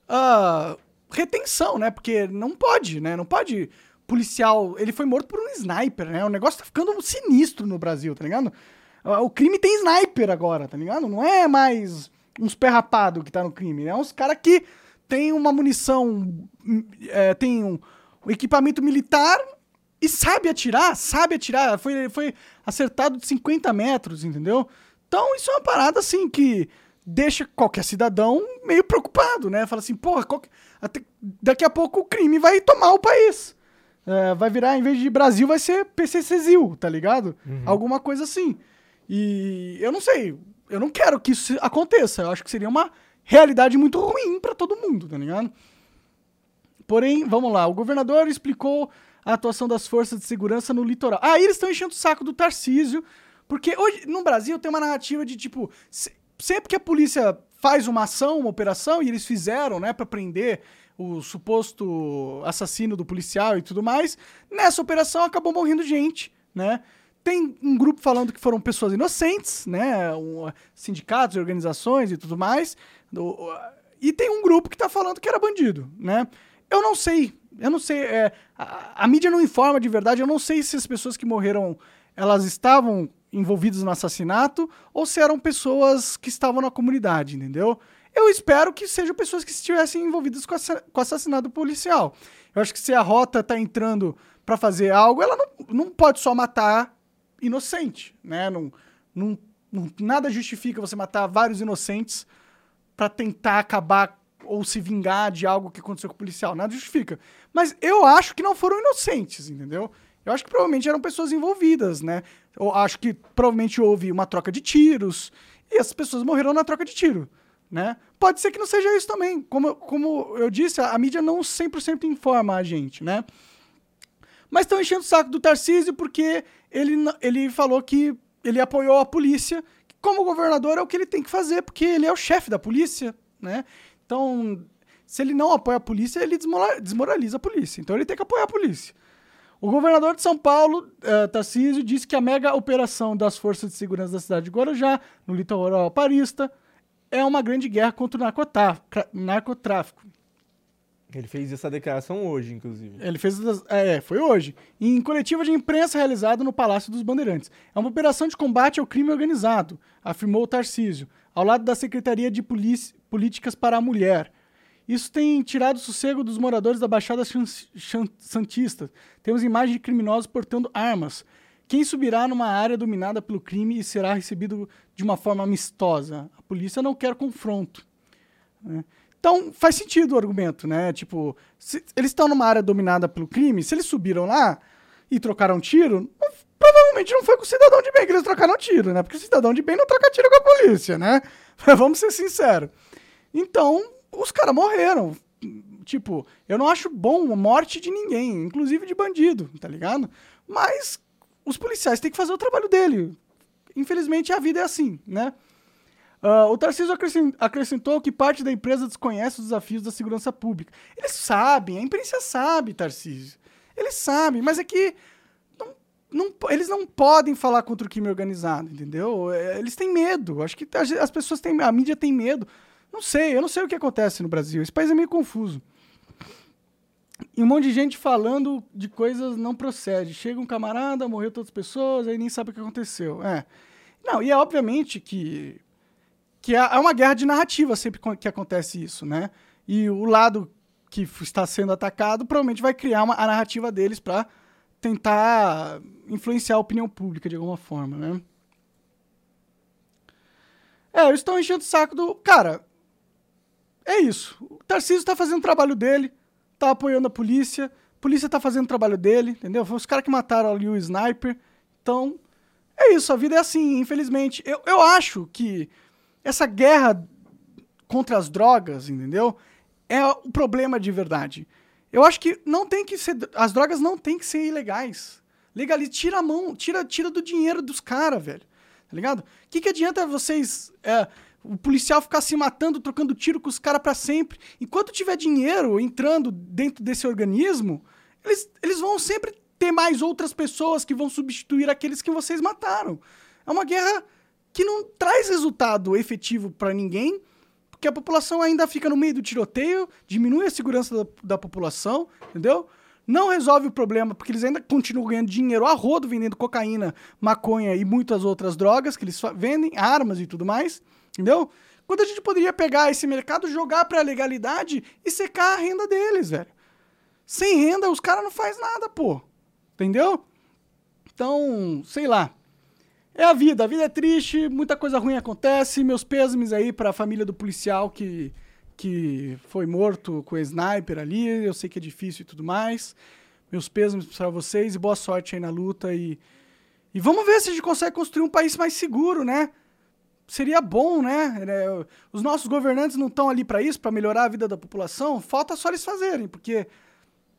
[SPEAKER 1] uh, retenção, né? Porque não pode, né? Não pode policial. Ele foi morto por um sniper, né? O negócio tá ficando sinistro no Brasil, tá ligado? O crime tem sniper agora, tá ligado? Não é mais uns pé rapado que tá no crime, né? É uns caras que tem uma munição, é, tem um, equipamento militar e sabe atirar, sabe atirar. Foi, foi acertado de 50 metros, entendeu? Então isso é uma parada assim que deixa qualquer cidadão meio preocupado, né? Fala assim, porra, qualquer... Até... daqui a pouco o crime vai tomar o país. É, vai virar, em vez de Brasil, vai ser PCCzil, tá ligado? Uhum. Alguma coisa assim. E eu não sei, eu não quero que isso aconteça. Eu acho que seria uma realidade muito ruim para todo mundo, tá ligado? Porém, vamos lá, o governador explicou a atuação das forças de segurança no litoral. Ah, eles estão enchendo o saco do Tarcísio, porque hoje no Brasil tem uma narrativa de tipo, sempre que a polícia faz uma ação, uma operação, e eles fizeram, né, para prender o suposto assassino do policial e tudo mais, nessa operação acabou morrendo gente, né? Tem um grupo falando que foram pessoas inocentes, né? Um, sindicatos, organizações e tudo mais. Do, e tem um grupo que tá falando que era bandido, né? Eu não sei, eu não sei. É, a, a mídia não informa de verdade, eu não sei se as pessoas que morreram elas estavam envolvidos no assassinato ou se eram pessoas que estavam na comunidade, entendeu? Eu espero que sejam pessoas que estivessem envolvidas com, o assassinato policial. Eu acho que se a rota está entrando para fazer algo, ela não, não pode só matar inocente, né? Não, não, não, nada justifica você matar vários inocentes pra tentar acabar ou se vingar de algo que aconteceu com o policial. Nada justifica. Mas eu acho que não foram inocentes, entendeu? Eu acho que provavelmente eram pessoas envolvidas, né? Eu acho que provavelmente houve uma troca de tiros e as pessoas morreram na troca de tiro, né? Pode ser que não seja isso também. Como, como eu disse, a, a mídia não 100% informa a gente, né? Mas estão enchendo o saco do Tarcísio porque ele, ele falou que ele apoiou a polícia. Como governador é o que ele tem que fazer, porque ele é o chefe da polícia, né? Então, se ele não apoia a polícia, ele desmoraliza a polícia. Então ele tem que apoiar a polícia. O governador de São Paulo, uh, Tarcísio, disse que a mega operação das forças de segurança da cidade de Guarujá, no litoral parista, é uma grande guerra contra o narcotráfico.
[SPEAKER 2] Ele fez essa declaração hoje, inclusive.
[SPEAKER 1] Ele fez. É, foi hoje. Em coletiva de imprensa realizada no Palácio dos Bandeirantes. É uma operação de combate ao crime organizado, afirmou o Tarcísio, ao lado da Secretaria de Políticas para a Mulher. Isso tem tirado o sossego dos moradores da Baixada Santista. Temos imagens de criminosos portando armas. Quem subirá numa área dominada pelo crime e será recebido de uma forma amistosa? A polícia não quer confronto. Né? Então, faz sentido o argumento, né? Tipo, eles estão numa área dominada pelo crime, se eles subiram lá e trocaram tiro, não, provavelmente não foi com o cidadão de bem que eles trocaram tiro, né? Porque o cidadão de bem não troca tiro com a polícia, né? Vamos ser sinceros. Então, os caras morreram. Tipo, eu não acho bom a morte de ninguém, inclusive de bandido, tá ligado? Mas os policiais têm que fazer o trabalho dele. Infelizmente a vida é assim, né? Uh, o Tarcísio acrescentou que parte da empresa desconhece os desafios da segurança pública. Eles sabem, a imprensa sabe, Tarcísio. Eles sabem, mas é que não, não, eles não podem falar contra o crime organizado, entendeu? É, eles têm medo. Acho que as pessoas têm, a mídia tem medo. Não sei, eu não sei o que acontece no Brasil. Esse país é meio confuso. E um monte de gente falando de coisas não procede. Chega um camarada, morreu todas as pessoas, aí nem sabe o que aconteceu. É. Não, e é obviamente que, que é, é uma guerra de narrativa sempre que acontece isso, né? E o lado que está sendo atacado provavelmente vai criar uma, a narrativa deles para tentar influenciar a opinião pública de alguma forma, né? É, eles estão enchendo o saco do. Cara, é isso. O Tarcísio está fazendo o trabalho dele, tá apoiando a polícia, a polícia tá fazendo o trabalho dele, entendeu? Foi os caras que mataram ali o sniper. Então, é isso, a vida é assim, infelizmente. Eu, eu acho que essa guerra contra as drogas, entendeu? É o problema de verdade. Eu acho que não tem que ser. As drogas não tem que ser ilegais. Legaliza, tira a mão, tira, tira do dinheiro dos caras, velho. Tá ligado? O que, que adianta vocês. É, o policial ficar se matando, trocando tiro com os caras para sempre. Enquanto tiver dinheiro entrando dentro desse organismo, eles, eles vão sempre ter mais outras pessoas que vão substituir aqueles que vocês mataram. É uma guerra que não traz resultado efetivo para ninguém, porque a população ainda fica no meio do tiroteio, diminui a segurança da, da população, entendeu? Não resolve o problema, porque eles ainda continuam ganhando dinheiro a rodo, vendendo cocaína, maconha e muitas outras drogas que eles vendem, armas e tudo mais. Entendeu? Quando a gente poderia pegar esse mercado, jogar pra legalidade e secar a renda deles, velho. Sem renda, os caras não faz nada, pô. Entendeu? Então, sei lá. É a vida, a vida é triste, muita coisa ruim acontece. Meus pêsames aí pra família do policial que, que foi morto com o sniper ali. Eu sei que é difícil e tudo mais. Meus pêsames para vocês e boa sorte aí na luta. E, e vamos ver se a gente consegue construir um país mais seguro, né? seria bom, né? É, os nossos governantes não estão ali para isso, para melhorar a vida da população. Falta só eles fazerem, porque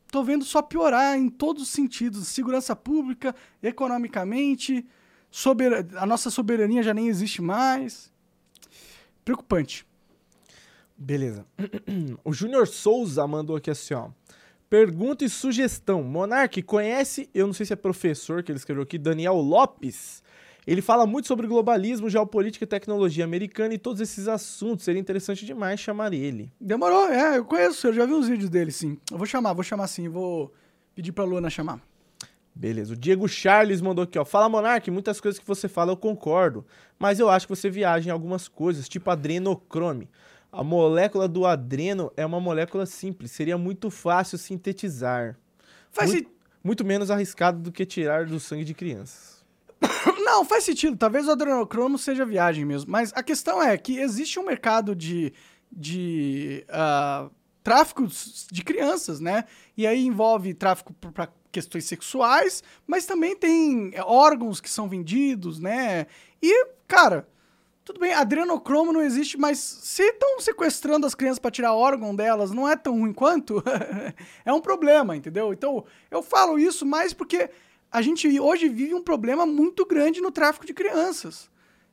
[SPEAKER 1] tô vendo só piorar em todos os sentidos, segurança pública, economicamente, sober... a nossa soberania já nem existe mais. Preocupante.
[SPEAKER 2] Beleza. O Júnior Souza mandou aqui assim, ó. Pergunta e sugestão. Monark, conhece, eu não sei se é professor que ele escreveu aqui, Daniel Lopes. Ele fala muito sobre globalismo, geopolítica e tecnologia americana e todos esses assuntos. Seria interessante demais chamar ele.
[SPEAKER 1] Demorou, é, eu conheço, eu já vi os vídeos dele, sim. Eu vou chamar, vou chamar sim, vou pedir pra Luana chamar.
[SPEAKER 2] Beleza, o Diego Charles mandou aqui, ó. Fala, Monark, muitas coisas que você fala eu concordo, mas eu acho que você viaja em algumas coisas, tipo adrenocrome. A molécula do adreno é uma molécula simples, seria muito fácil sintetizar. Faz muito, muito menos arriscado do que tirar do sangue de crianças.
[SPEAKER 1] Não, faz sentido. Talvez o adrenocromo seja viagem mesmo. Mas a questão é que existe um mercado de, de uh, tráfico de crianças, né? E aí envolve tráfico para questões sexuais, mas também tem órgãos que são vendidos, né? E, cara, tudo bem, adrenocromo não existe, mas se estão sequestrando as crianças para tirar órgão delas, não é tão ruim quanto? é um problema, entendeu? Então, eu falo isso mais porque a gente hoje vive um problema muito grande no tráfico de crianças.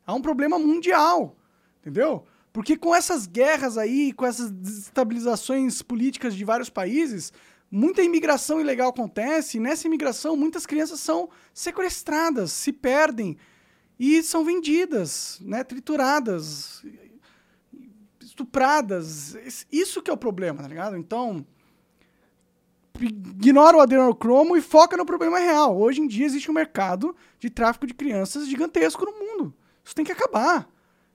[SPEAKER 1] É um problema mundial, entendeu? Porque com essas guerras aí, com essas desestabilizações políticas de vários países, muita imigração ilegal acontece, e nessa imigração muitas crianças são sequestradas, se perdem e são vendidas, né, trituradas, estupradas. Isso que é o problema, tá ligado? Então, ignora o adrenocromo e foca no problema real. Hoje em dia existe um mercado de tráfico de crianças gigantesco no mundo. Isso tem que acabar.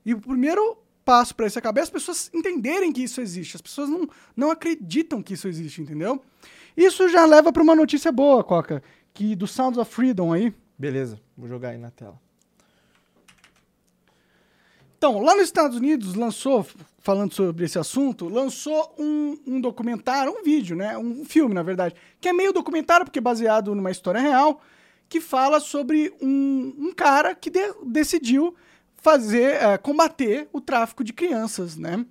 [SPEAKER 1] E o primeiro passo para isso acabar as pessoas entenderem que isso existe. As pessoas não, não acreditam que isso existe, entendeu? Isso já leva para uma notícia boa, Coca, que do Sounds of Freedom aí.
[SPEAKER 2] Beleza, vou jogar aí na tela.
[SPEAKER 1] Então, lá nos Estados Unidos lançou, falando sobre esse assunto, lançou um, um, documentário, um vídeo, né? Um filme, na verdade, que é meio documentário, porque é baseado numa história real, que fala sobre um, um cara que de, decidiu fazer, é, combater o tráfico de crianças, né?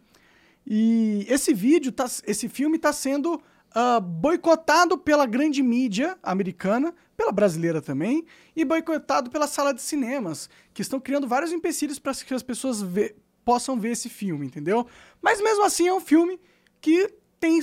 [SPEAKER 1] E esse vídeo, tá, esse filme está sendo uh, boicotado pela grande mídia americana, pela brasileira também, e boicotado pela sala de cinemas, que estão criando vários empecilhos para que as pessoas vê, possam ver esse filme, entendeu? Mas mesmo assim é um filme que tem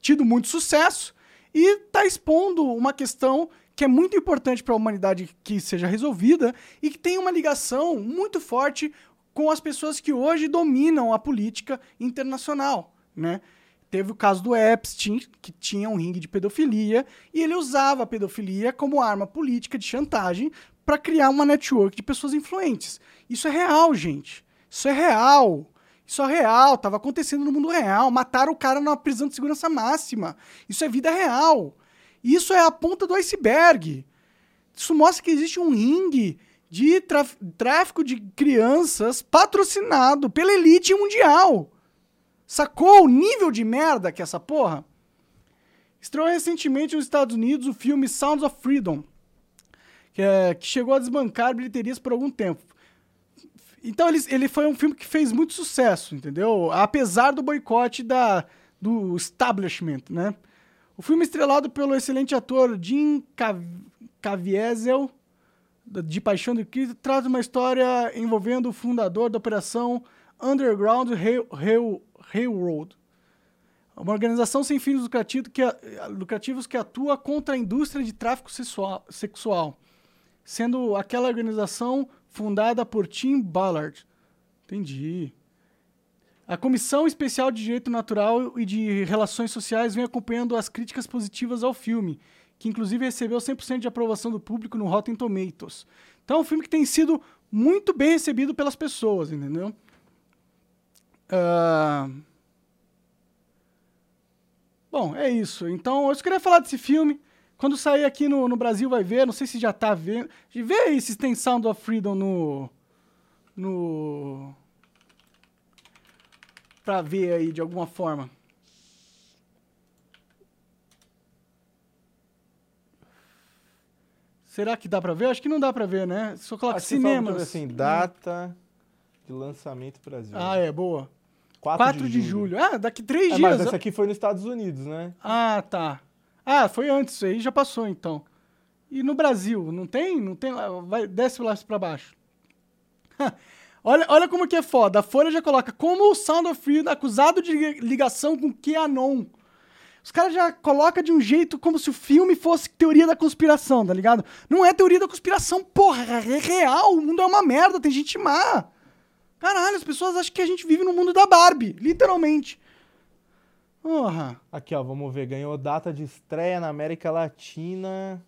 [SPEAKER 1] tido muito sucesso e está expondo uma questão que é muito importante para a humanidade que seja resolvida e que tem uma ligação muito forte com as pessoas que hoje dominam a política internacional, né? Teve o caso do Epstein, que tinha um ringue de pedofilia, e ele usava a pedofilia como arma política de chantagem para criar uma network de pessoas influentes. Isso é real, gente. Isso é real. Isso é real, estava acontecendo no mundo real. Mataram o cara numa prisão de segurança máxima. Isso é vida real. Isso é a ponta do iceberg. Isso mostra que existe um ringue de tráfico de crianças patrocinado pela elite mundial. Sacou o nível de merda que é essa porra? Estreou recentemente nos Estados Unidos o filme Sounds of Freedom, que, é, que chegou a desbancar bilheterias por algum tempo. Então ele, ele foi um filme que fez muito sucesso, entendeu? Apesar do boicote da, do establishment, né? O filme estrelado pelo excelente ator Jim Cav Caviezel, de Paixão de Cristo, traz uma história envolvendo o fundador da operação Underground Rail, Railroad, uma organização sem fins que, lucrativos que atua contra a indústria de tráfico sexual, sendo aquela organização fundada por Tim Ballard. Entendi. A Comissão Especial de Direito Natural e de Relações Sociais vem acompanhando as críticas positivas ao filme, que inclusive recebeu 100% de aprovação do público no Rotten Tomatoes. Então é um filme que tem sido muito bem recebido pelas pessoas, entendeu? Uh... Bom, é isso. Então, eu só queria falar desse filme. Quando sair aqui no, no Brasil vai ver, não sei se já tá vendo. Vê aí se tem Sound of Freedom no. No. Pra ver aí de alguma forma. Será que dá pra ver? Acho que não dá pra ver, né? Só coloca cinemas.
[SPEAKER 2] Assim, data de lançamento Brasil.
[SPEAKER 1] Ah, é, boa. 4, 4 de, de julho. julho. Ah, daqui três é, dias.
[SPEAKER 2] Mas essa aqui foi nos Estados Unidos, né?
[SPEAKER 1] Ah, tá. Ah, foi antes isso aí, já passou então. E no Brasil, não tem? Não tem vai desce lá para baixo. olha, olha como que é foda. A Folha já coloca como o Sound of Freedom acusado de ligação com QAnon. Os caras já colocam de um jeito como se o filme fosse teoria da conspiração, tá ligado? Não é teoria da conspiração, porra, é real, o mundo é uma merda, tem gente má. Caralho, as pessoas acham que a gente vive no mundo da Barbie, literalmente. Porra.
[SPEAKER 2] Aqui, ó, vamos ver. Ganhou data de estreia na América Latina.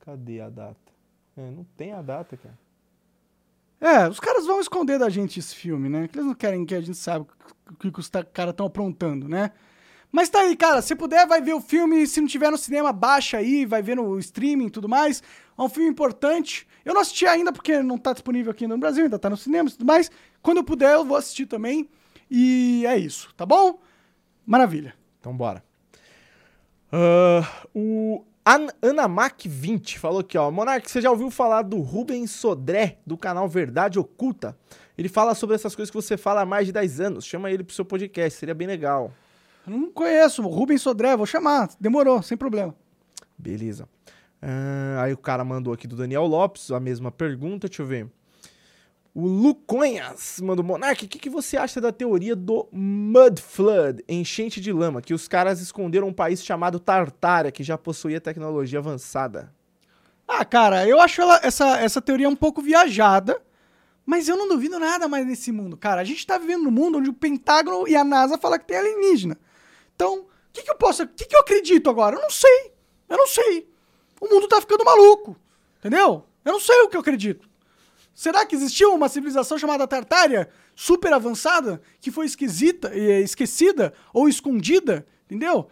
[SPEAKER 2] Cadê a data? É, não tem a data, cara.
[SPEAKER 1] É, os caras vão esconder da gente esse filme, né? Eles não querem que a gente saiba o que os caras estão aprontando, né? Mas tá aí, cara. Se puder, vai ver o filme. Se não tiver no cinema, baixa aí, vai ver no streaming e tudo mais. É um filme importante. Eu não assisti ainda porque não tá disponível aqui no Brasil, ainda tá no cinema e tudo mais. Quando eu puder, eu vou assistir também. E é isso, tá bom? Maravilha.
[SPEAKER 2] Então bora. Uh, o An Anamac20 falou aqui, ó. Monark, você já ouviu falar do Rubens Sodré, do canal Verdade Oculta? Ele fala sobre essas coisas que você fala há mais de 10 anos. Chama ele pro seu podcast, seria bem legal.
[SPEAKER 1] Eu não conheço, Rubens Sodré, vou chamar. Demorou, sem problema.
[SPEAKER 2] Beleza. Uh, aí o cara mandou aqui do Daniel Lopes a mesma pergunta, deixa eu ver. O Luconhas mandou, Monark, o que, que você acha da teoria do Mud Flood, enchente de lama, que os caras esconderam um país chamado Tartária, que já possuía tecnologia avançada?
[SPEAKER 1] Ah, cara, eu acho ela, essa, essa teoria um pouco viajada, mas eu não duvido nada mais nesse mundo. Cara, a gente tá vivendo num mundo onde o Pentágono e a NASA falam que tem alienígena. Então, o que, que eu posso. O que, que eu acredito agora? Eu não sei. Eu não sei. O mundo tá ficando maluco. Entendeu? Eu não sei o que eu acredito. Será que existiu uma civilização chamada Tartária, super avançada, que foi esquisita, esquecida ou escondida? Entendeu?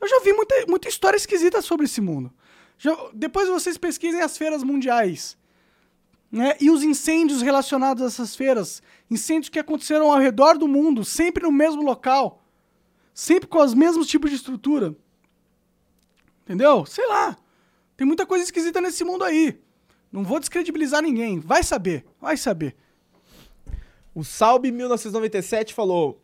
[SPEAKER 1] Eu já vi muita, muita história esquisita sobre esse mundo. Já, depois vocês pesquisem as feiras mundiais. Né? E os incêndios relacionados a essas feiras. Incêndios que aconteceram ao redor do mundo, sempre no mesmo local. Sempre com os mesmos tipos de estrutura. Entendeu? Sei lá. Tem muita coisa esquisita nesse mundo aí. Não vou descredibilizar ninguém. Vai saber, vai saber.
[SPEAKER 2] O Salbe 1997 falou: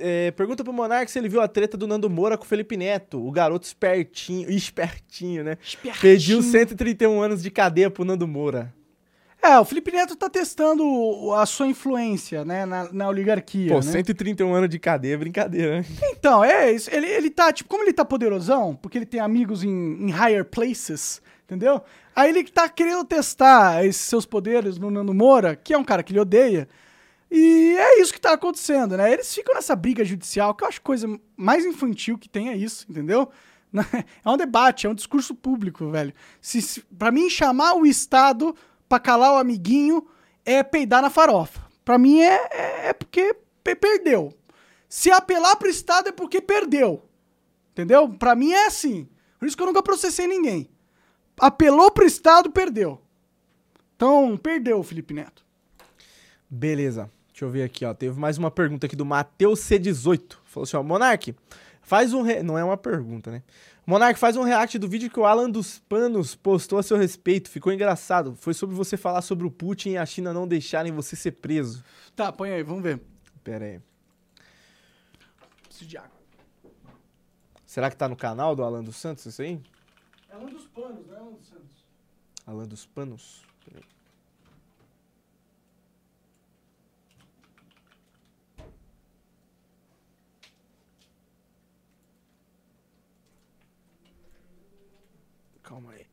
[SPEAKER 2] é, pergunta pro Monark se ele viu a treta do Nando Moura com o Felipe Neto, o garoto espertinho, espertinho, né? Espertinho. Pediu 131 anos de cadeia pro Nando Moura.
[SPEAKER 1] É, o Felipe Neto tá testando a sua influência, né, na, na oligarquia. Pô, né?
[SPEAKER 2] 131 anos de cadeia é brincadeira, né?
[SPEAKER 1] Então, é isso. Ele, ele tá, tipo, como ele tá poderosão, porque ele tem amigos em, em higher places, entendeu? Aí ele tá querendo testar esses seus poderes no Nando Moura, que é um cara que ele odeia. E é isso que tá acontecendo, né? Eles ficam nessa briga judicial, que eu acho coisa mais infantil que tem é isso, entendeu? É um debate, é um discurso público, velho. Se, se, mim, chamar o Estado pra calar o amiguinho é peidar na farofa. Pra mim é, é, é porque perdeu. Se apelar pro Estado é porque perdeu. Entendeu? Pra mim é assim. Por isso que eu nunca processei ninguém apelou pro Estado, perdeu. Então, perdeu o Felipe Neto.
[SPEAKER 2] Beleza. Deixa eu ver aqui, ó. Teve mais uma pergunta aqui do Matheus C18. Falou assim, ó, Monark, faz um... Re... Não é uma pergunta, né? Monark, faz um react do vídeo que o Alan dos Panos postou a seu respeito. Ficou engraçado. Foi sobre você falar sobre o Putin e a China não deixarem você ser preso.
[SPEAKER 1] Tá, põe aí, vamos ver.
[SPEAKER 2] Pera aí. Preciso de água. Será que tá no canal do Alan dos Santos isso aí?
[SPEAKER 1] Alan dos Panos, não é Alan dos Santos.
[SPEAKER 2] Alan dos Panos? Peraí. Calma aí.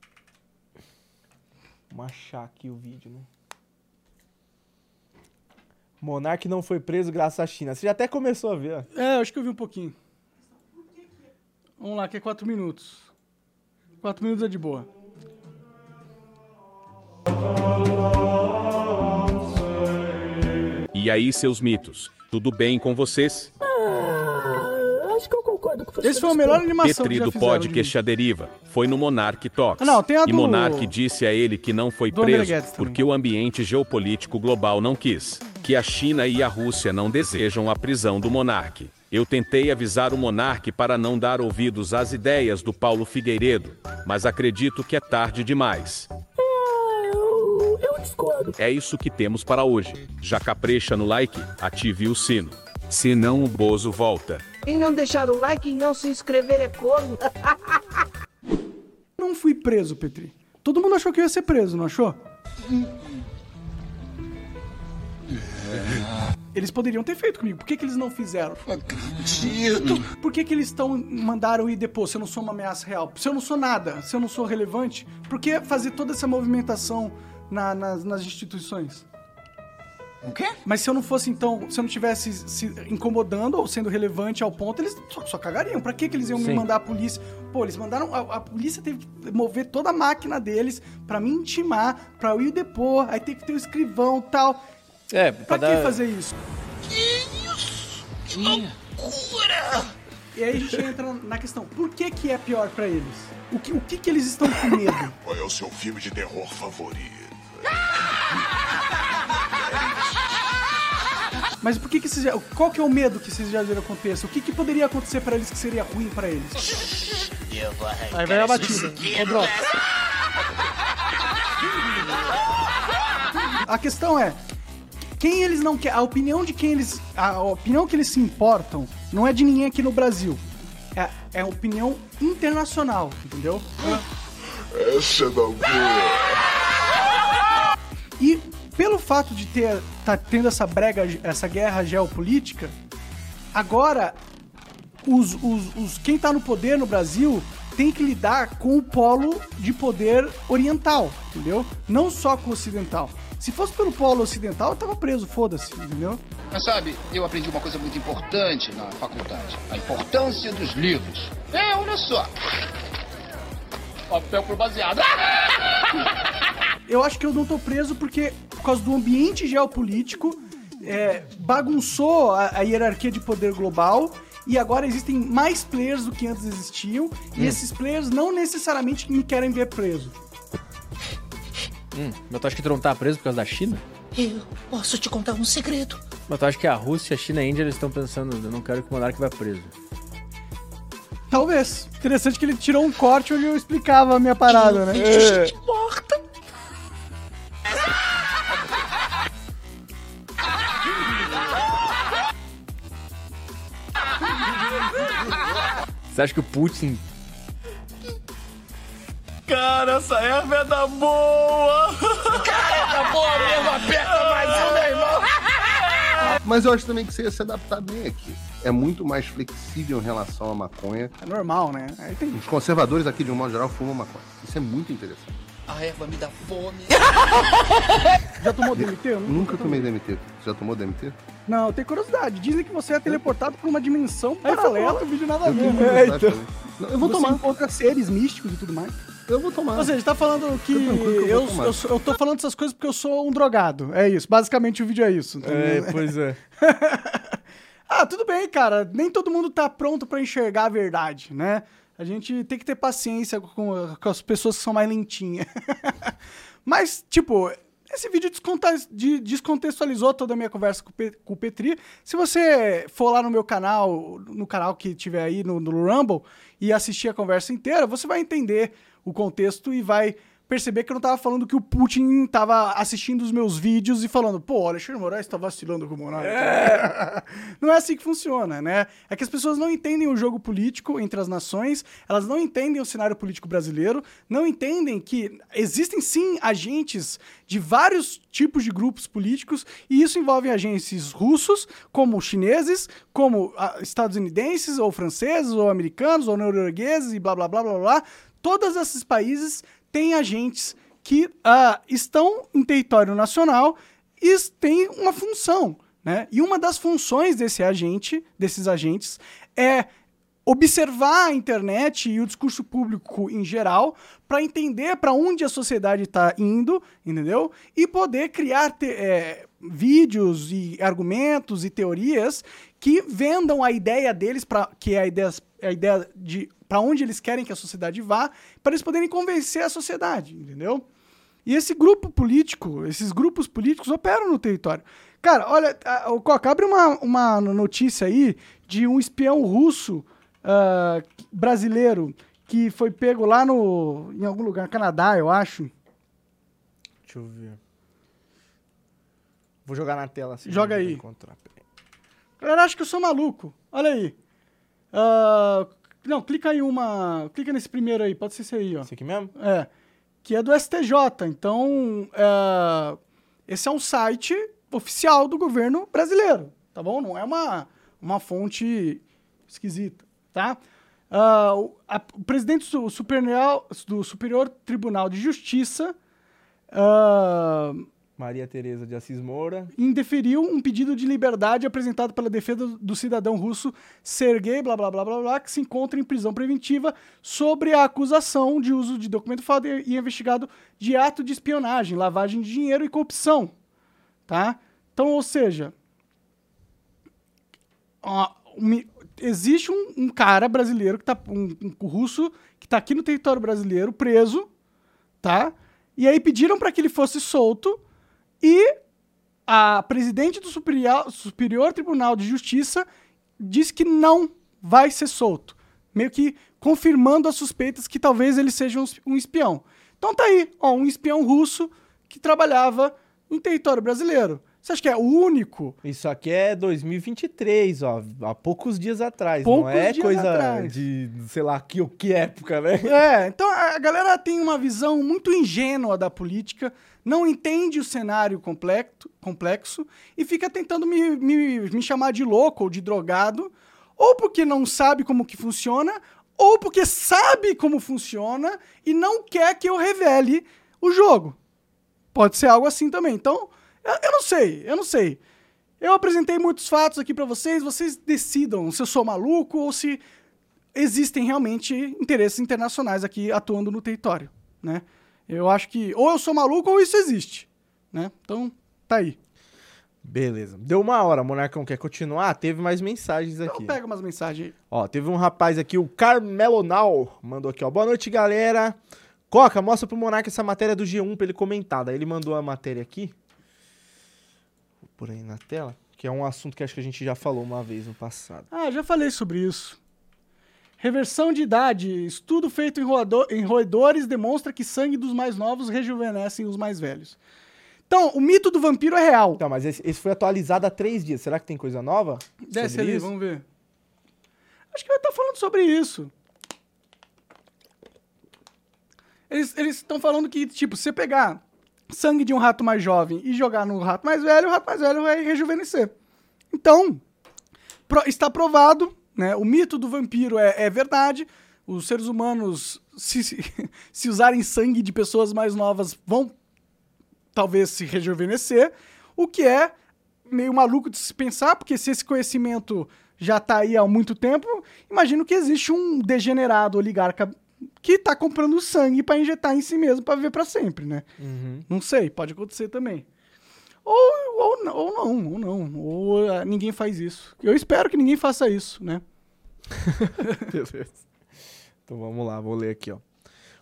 [SPEAKER 2] Vamos achar aqui o vídeo, né? Monark não foi preso graças à China. Você já até começou a ver, ó.
[SPEAKER 1] É, acho que eu vi um pouquinho. Vamos lá, que é quatro minutos. Quatro minutos é de boa.
[SPEAKER 3] E aí, seus mitos? Tudo bem com vocês?
[SPEAKER 1] Ah, acho que eu concordo com você. Esse foi a melhor animação
[SPEAKER 3] Petri
[SPEAKER 1] que
[SPEAKER 3] do podcast A Deriva. Foi no Monark Talks.
[SPEAKER 1] Ah, não, tem a
[SPEAKER 3] e
[SPEAKER 1] do...
[SPEAKER 3] Monark disse a ele que não foi preso porque o ambiente geopolítico global não quis. Que a China e a Rússia não desejam a prisão do Monark. Eu tentei avisar o monarque para não dar ouvidos às ideias do Paulo Figueiredo, mas acredito que é tarde demais.
[SPEAKER 1] É, eu, eu discordo.
[SPEAKER 3] É isso que temos para hoje. Já capricha no like, ative o sino. Senão o Bozo volta.
[SPEAKER 4] E não deixar o like e não se inscrever é corno.
[SPEAKER 1] não fui preso, Petri. Todo mundo achou que eu ia ser preso, não achou? Eles poderiam ter feito comigo. Por que, que eles não fizeram?
[SPEAKER 5] Acredito.
[SPEAKER 1] Por que, que eles estão mandaram ir depois se eu não sou uma ameaça real? Se eu não sou nada, se eu não sou relevante, por que fazer toda essa movimentação na, nas, nas instituições?
[SPEAKER 5] O quê?
[SPEAKER 1] Mas se eu não fosse, então, se eu não tivesse se incomodando ou sendo relevante ao ponto, eles só, só cagariam. Pra que, que eles iam Sim. me mandar a polícia? Pô, eles mandaram. A, a, polícia teve que mover toda a máquina deles pra me intimar, pra eu ir depor, aí tem que ter o escrivão e tal.
[SPEAKER 2] É,
[SPEAKER 1] pra, pra dar... que fazer isso?
[SPEAKER 5] Que isso? Que loucura!
[SPEAKER 1] E aí a gente entra na questão, por que que é pior pra eles? O que, o que que eles estão com medo?
[SPEAKER 6] Qual é o seu filme de terror favorito?
[SPEAKER 1] Mas por que que vocês já, qual que é o medo que vocês já viram aconteça? O que que poderia acontecer pra eles que seria ruim pra eles? Aí vai a batida. A questão é, quem eles não querem, a opinião de quem eles, a opinião que eles se importam não é de ninguém aqui no Brasil. É, é a opinião internacional, entendeu?
[SPEAKER 6] Essa é da boa.
[SPEAKER 1] E pelo fato de ter tá tendo essa brega, essa guerra geopolítica, agora os, os, os quem tá no poder no Brasil tem que lidar com o polo de poder oriental, entendeu? Não só com o ocidental. Se fosse pelo polo ocidental, eu tava preso, foda-se, entendeu?
[SPEAKER 7] Mas sabe, eu aprendi uma coisa muito importante na faculdade: a importância dos livros. É, olha só. Papel por baseado.
[SPEAKER 1] Eu acho que eu não tô preso porque, por causa do ambiente geopolítico, é, bagunçou a, a hierarquia de poder global e agora existem mais players do que antes existiam, e esses players não necessariamente me querem ver preso.
[SPEAKER 2] Hum, mas tu acha que tu não tá preso por causa da China?
[SPEAKER 5] Eu posso te contar um segredo.
[SPEAKER 2] Mas tu acha que a Rússia, a China e a Índia eles estão pensando, eu não quero que o monarca vá preso.
[SPEAKER 1] Talvez. Interessante que ele tirou um corte onde eu explicava a minha parada, né?
[SPEAKER 5] Vejo gente morta.
[SPEAKER 2] Você acha que o Putin
[SPEAKER 8] Cara, essa erva é da boa!
[SPEAKER 9] Mas eu acho também que você ia se adaptar bem aqui. É muito mais flexível em relação à maconha.
[SPEAKER 1] É normal, né? Aí tem...
[SPEAKER 9] Os conservadores aqui, de um modo geral, fumam maconha. Isso é muito interessante.
[SPEAKER 5] A erva me dá fome.
[SPEAKER 1] Já tomou DMT? Eu
[SPEAKER 9] Nunca tomei DMT. Você já tomou DMT?
[SPEAKER 1] Não, eu tenho curiosidade. Dizem que você é teleportado pra uma dimensão
[SPEAKER 2] Aí
[SPEAKER 1] paralela. o vídeo nada a
[SPEAKER 9] Eu
[SPEAKER 1] ver. né?
[SPEAKER 9] curiosidade
[SPEAKER 1] então,
[SPEAKER 9] eu vou
[SPEAKER 1] você
[SPEAKER 9] tomar.
[SPEAKER 1] encontra seres místicos e tudo mais.
[SPEAKER 9] Eu vou tomar.
[SPEAKER 1] Ou seja, tá falando que
[SPEAKER 9] eu
[SPEAKER 1] eu, eu, eu tô falando essas coisas porque eu sou um drogado. É isso. Basicamente o vídeo é isso.
[SPEAKER 2] É, pois é.
[SPEAKER 1] Ah, tudo bem, cara. Nem todo mundo tá pronto pra enxergar a verdade, né? A gente tem que ter paciência com, com as pessoas que são mais lentinhas. Mas, tipo, esse vídeo descontextualizou toda a minha conversa com o, Pe- com o Petri. Se você for lá no meu canal, no canal que tiver aí no, no Rumble, e assistir a conversa inteira, você vai entender o contexto e vai perceber que eu não tava falando que o Putin tava assistindo os meus vídeos e falando, pô, Alexandre Moraes tá vacilando com o Monarca. não é assim que funciona, né? É que as pessoas não entendem o jogo político entre as nações, elas não entendem o cenário político brasileiro, não entendem que existem sim agentes de vários tipos de grupos políticos, e isso envolve agentes russos, como chineses, como ah, estadunidenses, ou franceses, ou americanos, ou noruegueses, e blá blá blá blá blá. Todos esses países têm agentes que ah, estão em território nacional e têm uma função, né? E uma das funções desse agente, desses agentes, é observar a internet e o discurso público em geral para entender para onde a sociedade está indo, entendeu? E poder criar te- é, vídeos e argumentos e teorias que vendam a ideia deles para que é a ideia, a ideia de para onde eles querem que a sociedade vá, para eles poderem convencer a sociedade, entendeu? E esse grupo político, esses grupos políticos operam no território. Cara, olha, o Coca, abre uma, uma notícia aí de um espião russo ah, brasileiro que foi pego lá no. em algum lugar, Canadá, eu acho.
[SPEAKER 2] Deixa eu ver. Vou jogar na tela assim.
[SPEAKER 1] Joga aí.
[SPEAKER 2] encontrar. Peraí.
[SPEAKER 1] Galera, acho que eu sou maluco. Olha aí. Ah, não, clica aí uma. Clica nesse primeiro aí, pode ser esse aí, ó.
[SPEAKER 2] Esse aqui mesmo?
[SPEAKER 1] É. Que é do STJ. Então, é, esse é um site oficial do governo brasileiro, tá bom? Não é uma, uma fonte esquisita, tá? O, a- o presidente do Superior, do Superior Tribunal de Justiça ah,
[SPEAKER 2] Maria Tereza de Assis Moura.
[SPEAKER 1] indeferiu um pedido de liberdade apresentado pela defesa do cidadão russo Sergei blá blá blá blá blá, que se encontra em prisão preventiva sobre a acusação de uso de documento falso e investigado de ato de espionagem, lavagem de dinheiro e corrupção, tá? Então, ou seja, ó, existe um, um cara brasileiro que tá. Um, um russo que tá aqui no território brasileiro, preso, tá? E aí pediram para que ele fosse solto e a presidente do Superior, Superior Tribunal de Justiça disse que não vai ser solto. Meio que confirmando as suspeitas que talvez ele seja um espião. Então tá aí, ó, um espião russo que trabalhava em território brasileiro. Você acha que é o único?
[SPEAKER 2] Isso aqui é 2023, ó, há poucos dias atrás.
[SPEAKER 1] Poucos
[SPEAKER 2] não é
[SPEAKER 1] dias
[SPEAKER 2] coisa
[SPEAKER 1] atrás.
[SPEAKER 2] de, sei lá, que, que época, né?
[SPEAKER 1] É, então a galera tem uma visão muito ingênua da política, não entende o cenário complexo, complexo e fica tentando me, me, me chamar de louco ou de drogado, ou porque não sabe como que funciona, ou porque sabe como funciona e não quer que eu revele o jogo. Pode ser algo assim também. Então, eu, eu não sei, eu não sei. Eu apresentei muitos fatos aqui para vocês, vocês decidam se eu sou maluco ou se existem realmente interesses internacionais aqui atuando no território, né? Eu acho que ou eu sou maluco ou isso existe, né? Então, tá aí.
[SPEAKER 2] Beleza. Deu uma hora, Monarcão quer continuar? Teve mais mensagens aqui.
[SPEAKER 1] Então pega umas mensagens aí.
[SPEAKER 2] Ó, teve um rapaz aqui, o Carmelonal, mandou aqui, ó. Boa noite, galera. Coca, mostra pro Monarca essa matéria do G1 pra ele comentar. Daí ele mandou a matéria aqui. Vou por aí na tela. Que é um assunto que acho que a gente já falou uma vez no passado.
[SPEAKER 1] Ah, já falei sobre isso. Reversão de idade. Estudo feito em, roedor, em roedores demonstra que sangue dos mais novos rejuvenescem os mais velhos. Então, o mito do vampiro é real.
[SPEAKER 2] Então, mas esse, esse foi atualizado há três dias. Será que tem coisa nova?
[SPEAKER 1] Desce ali,
[SPEAKER 2] isso?
[SPEAKER 1] vamos ver. Acho que vai estar falando sobre isso. Eles estão falando que, tipo, se você pegar sangue de um rato mais jovem e jogar no rato mais velho, o rato mais velho vai rejuvenescer. Então, pro- está provado, né? O mito do vampiro é, é verdade. Os seres humanos, se, se, se usarem sangue de pessoas mais novas, vão talvez se rejuvenescer. O que é meio maluco de se pensar, porque se esse conhecimento já tá aí há muito tempo, imagino que existe um degenerado oligarca que tá comprando sangue para injetar em si mesmo para viver para sempre, né? Não sei, pode acontecer também. Ou, ou, não- ou não, ou não. Ou ah, ninguém faz isso. Eu espero que ninguém faça isso, né?
[SPEAKER 2] Beleza. Então vamos lá, vou ler aqui, ó.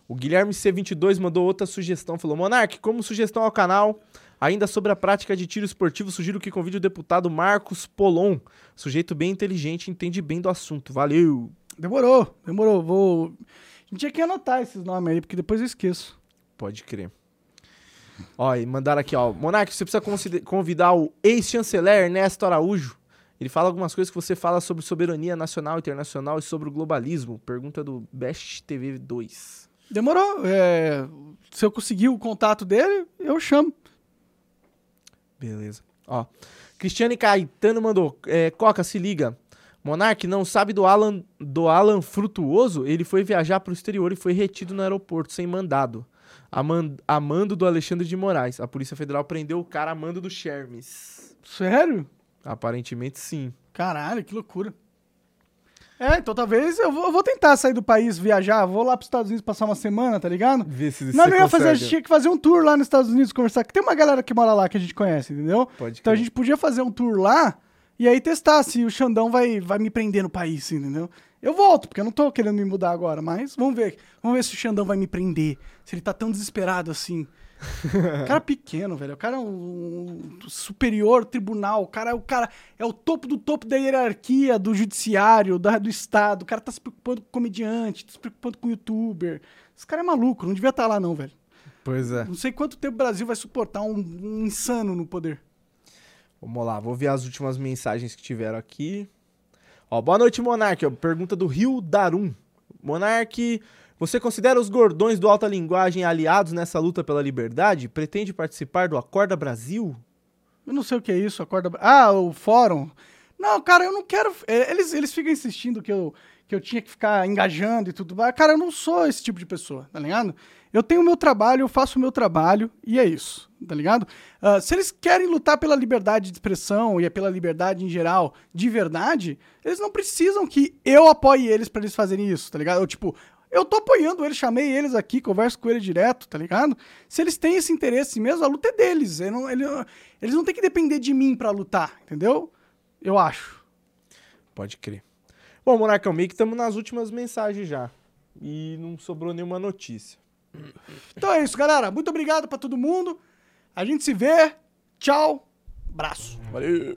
[SPEAKER 2] O Guilherme C22 mandou outra sugestão. Falou: Monark, como sugestão ao canal, ainda sobre a prática de tiro esportivo, sugiro que convide o deputado Marcos Polon. Sujeito bem inteligente, entende bem do assunto. Valeu!
[SPEAKER 1] Demorou, demorou. Vou. A gente tinha que anotar esses nomes aí, porque depois eu esqueço.
[SPEAKER 2] Pode crer. Ó, e mandaram aqui, ó. Monark, você precisa convidar o ex-chanceler Ernesto Araújo. Ele fala algumas coisas que você fala sobre soberania nacional, internacional e sobre o globalismo. Pergunta do Best TV 2.
[SPEAKER 1] Demorou. é, se eu conseguir o contato dele, eu chamo.
[SPEAKER 2] Beleza. Ó, Cristiane Caetano mandou. é, Coca, se liga. Monark não sabe do Alan, do Alan Frutuoso? Ele foi viajar pro exterior e foi retido no aeroporto sem mandado. A, man- a mando do Alexandre de Moraes. A Polícia Federal prendeu o cara a mando do Shermes.
[SPEAKER 1] Sério?
[SPEAKER 2] Aparentemente sim.
[SPEAKER 1] Caralho, que loucura. É, então talvez eu vou, eu vou tentar sair do país, viajar, vou lá pros Estados Unidos passar uma semana, tá ligado?
[SPEAKER 2] Vê se
[SPEAKER 1] Não, não ia fazer, a gente tinha que fazer um tour lá nos Estados Unidos, conversar, que tem uma galera que mora lá que a gente conhece, entendeu?
[SPEAKER 2] Pode
[SPEAKER 1] Então a
[SPEAKER 2] crer.
[SPEAKER 1] gente podia fazer um tour lá e aí testar se o Xandão vai, vai me prender no país, entendeu? Eu volto, porque eu não tô querendo me mudar agora, mas vamos ver. Vamos ver se o Xandão vai me prender, se ele tá tão desesperado assim. O cara é pequeno, velho. O cara é um superior tribunal. O cara é o cara é o topo do topo da hierarquia do judiciário, da, do Estado. O cara tá se preocupando com comediante, tá se preocupando com youtuber. Esse cara é maluco, não devia estar lá, não, velho.
[SPEAKER 2] Pois é.
[SPEAKER 1] Não sei quanto tempo o Brasil vai suportar um, um insano no poder.
[SPEAKER 2] Vamos lá, vou ver as últimas mensagens que tiveram aqui. Ó, boa noite, Monark. Pergunta do Rio Darum. Monark, você considera os gordões do Alta Linguagem aliados nessa luta pela liberdade? Pretende participar do Acorda Brasil?
[SPEAKER 1] Eu não sei o que é isso, acorda. Ah, o fórum. Não, cara, eu não quero. é, Eles, eles ficam insistindo que eu, que eu tinha que ficar engajando e tudo mais. Cara, eu não sou esse tipo de pessoa, tá ligado? Eu tenho o meu trabalho, eu faço o meu trabalho e é isso, tá ligado? Ah, se eles querem lutar pela liberdade de expressão e pela liberdade em geral, de verdade, eles não precisam que eu apoie eles pra eles fazerem isso, tá ligado? Eu, tipo, eu tô apoiando eles, chamei eles aqui, converso com eles direto, tá ligado? Se eles têm esse interesse mesmo, a luta é deles. Eu não- ele- eles não têm que depender de mim pra lutar, entendeu? Eu acho.
[SPEAKER 2] Pode crer. Bom, Monarcão, que estamos nas últimas mensagens já. E não sobrou nenhuma notícia.
[SPEAKER 1] Então é isso, galera. Muito obrigado pra todo mundo. A gente se vê. Tchau. Abraço.
[SPEAKER 2] Valeu.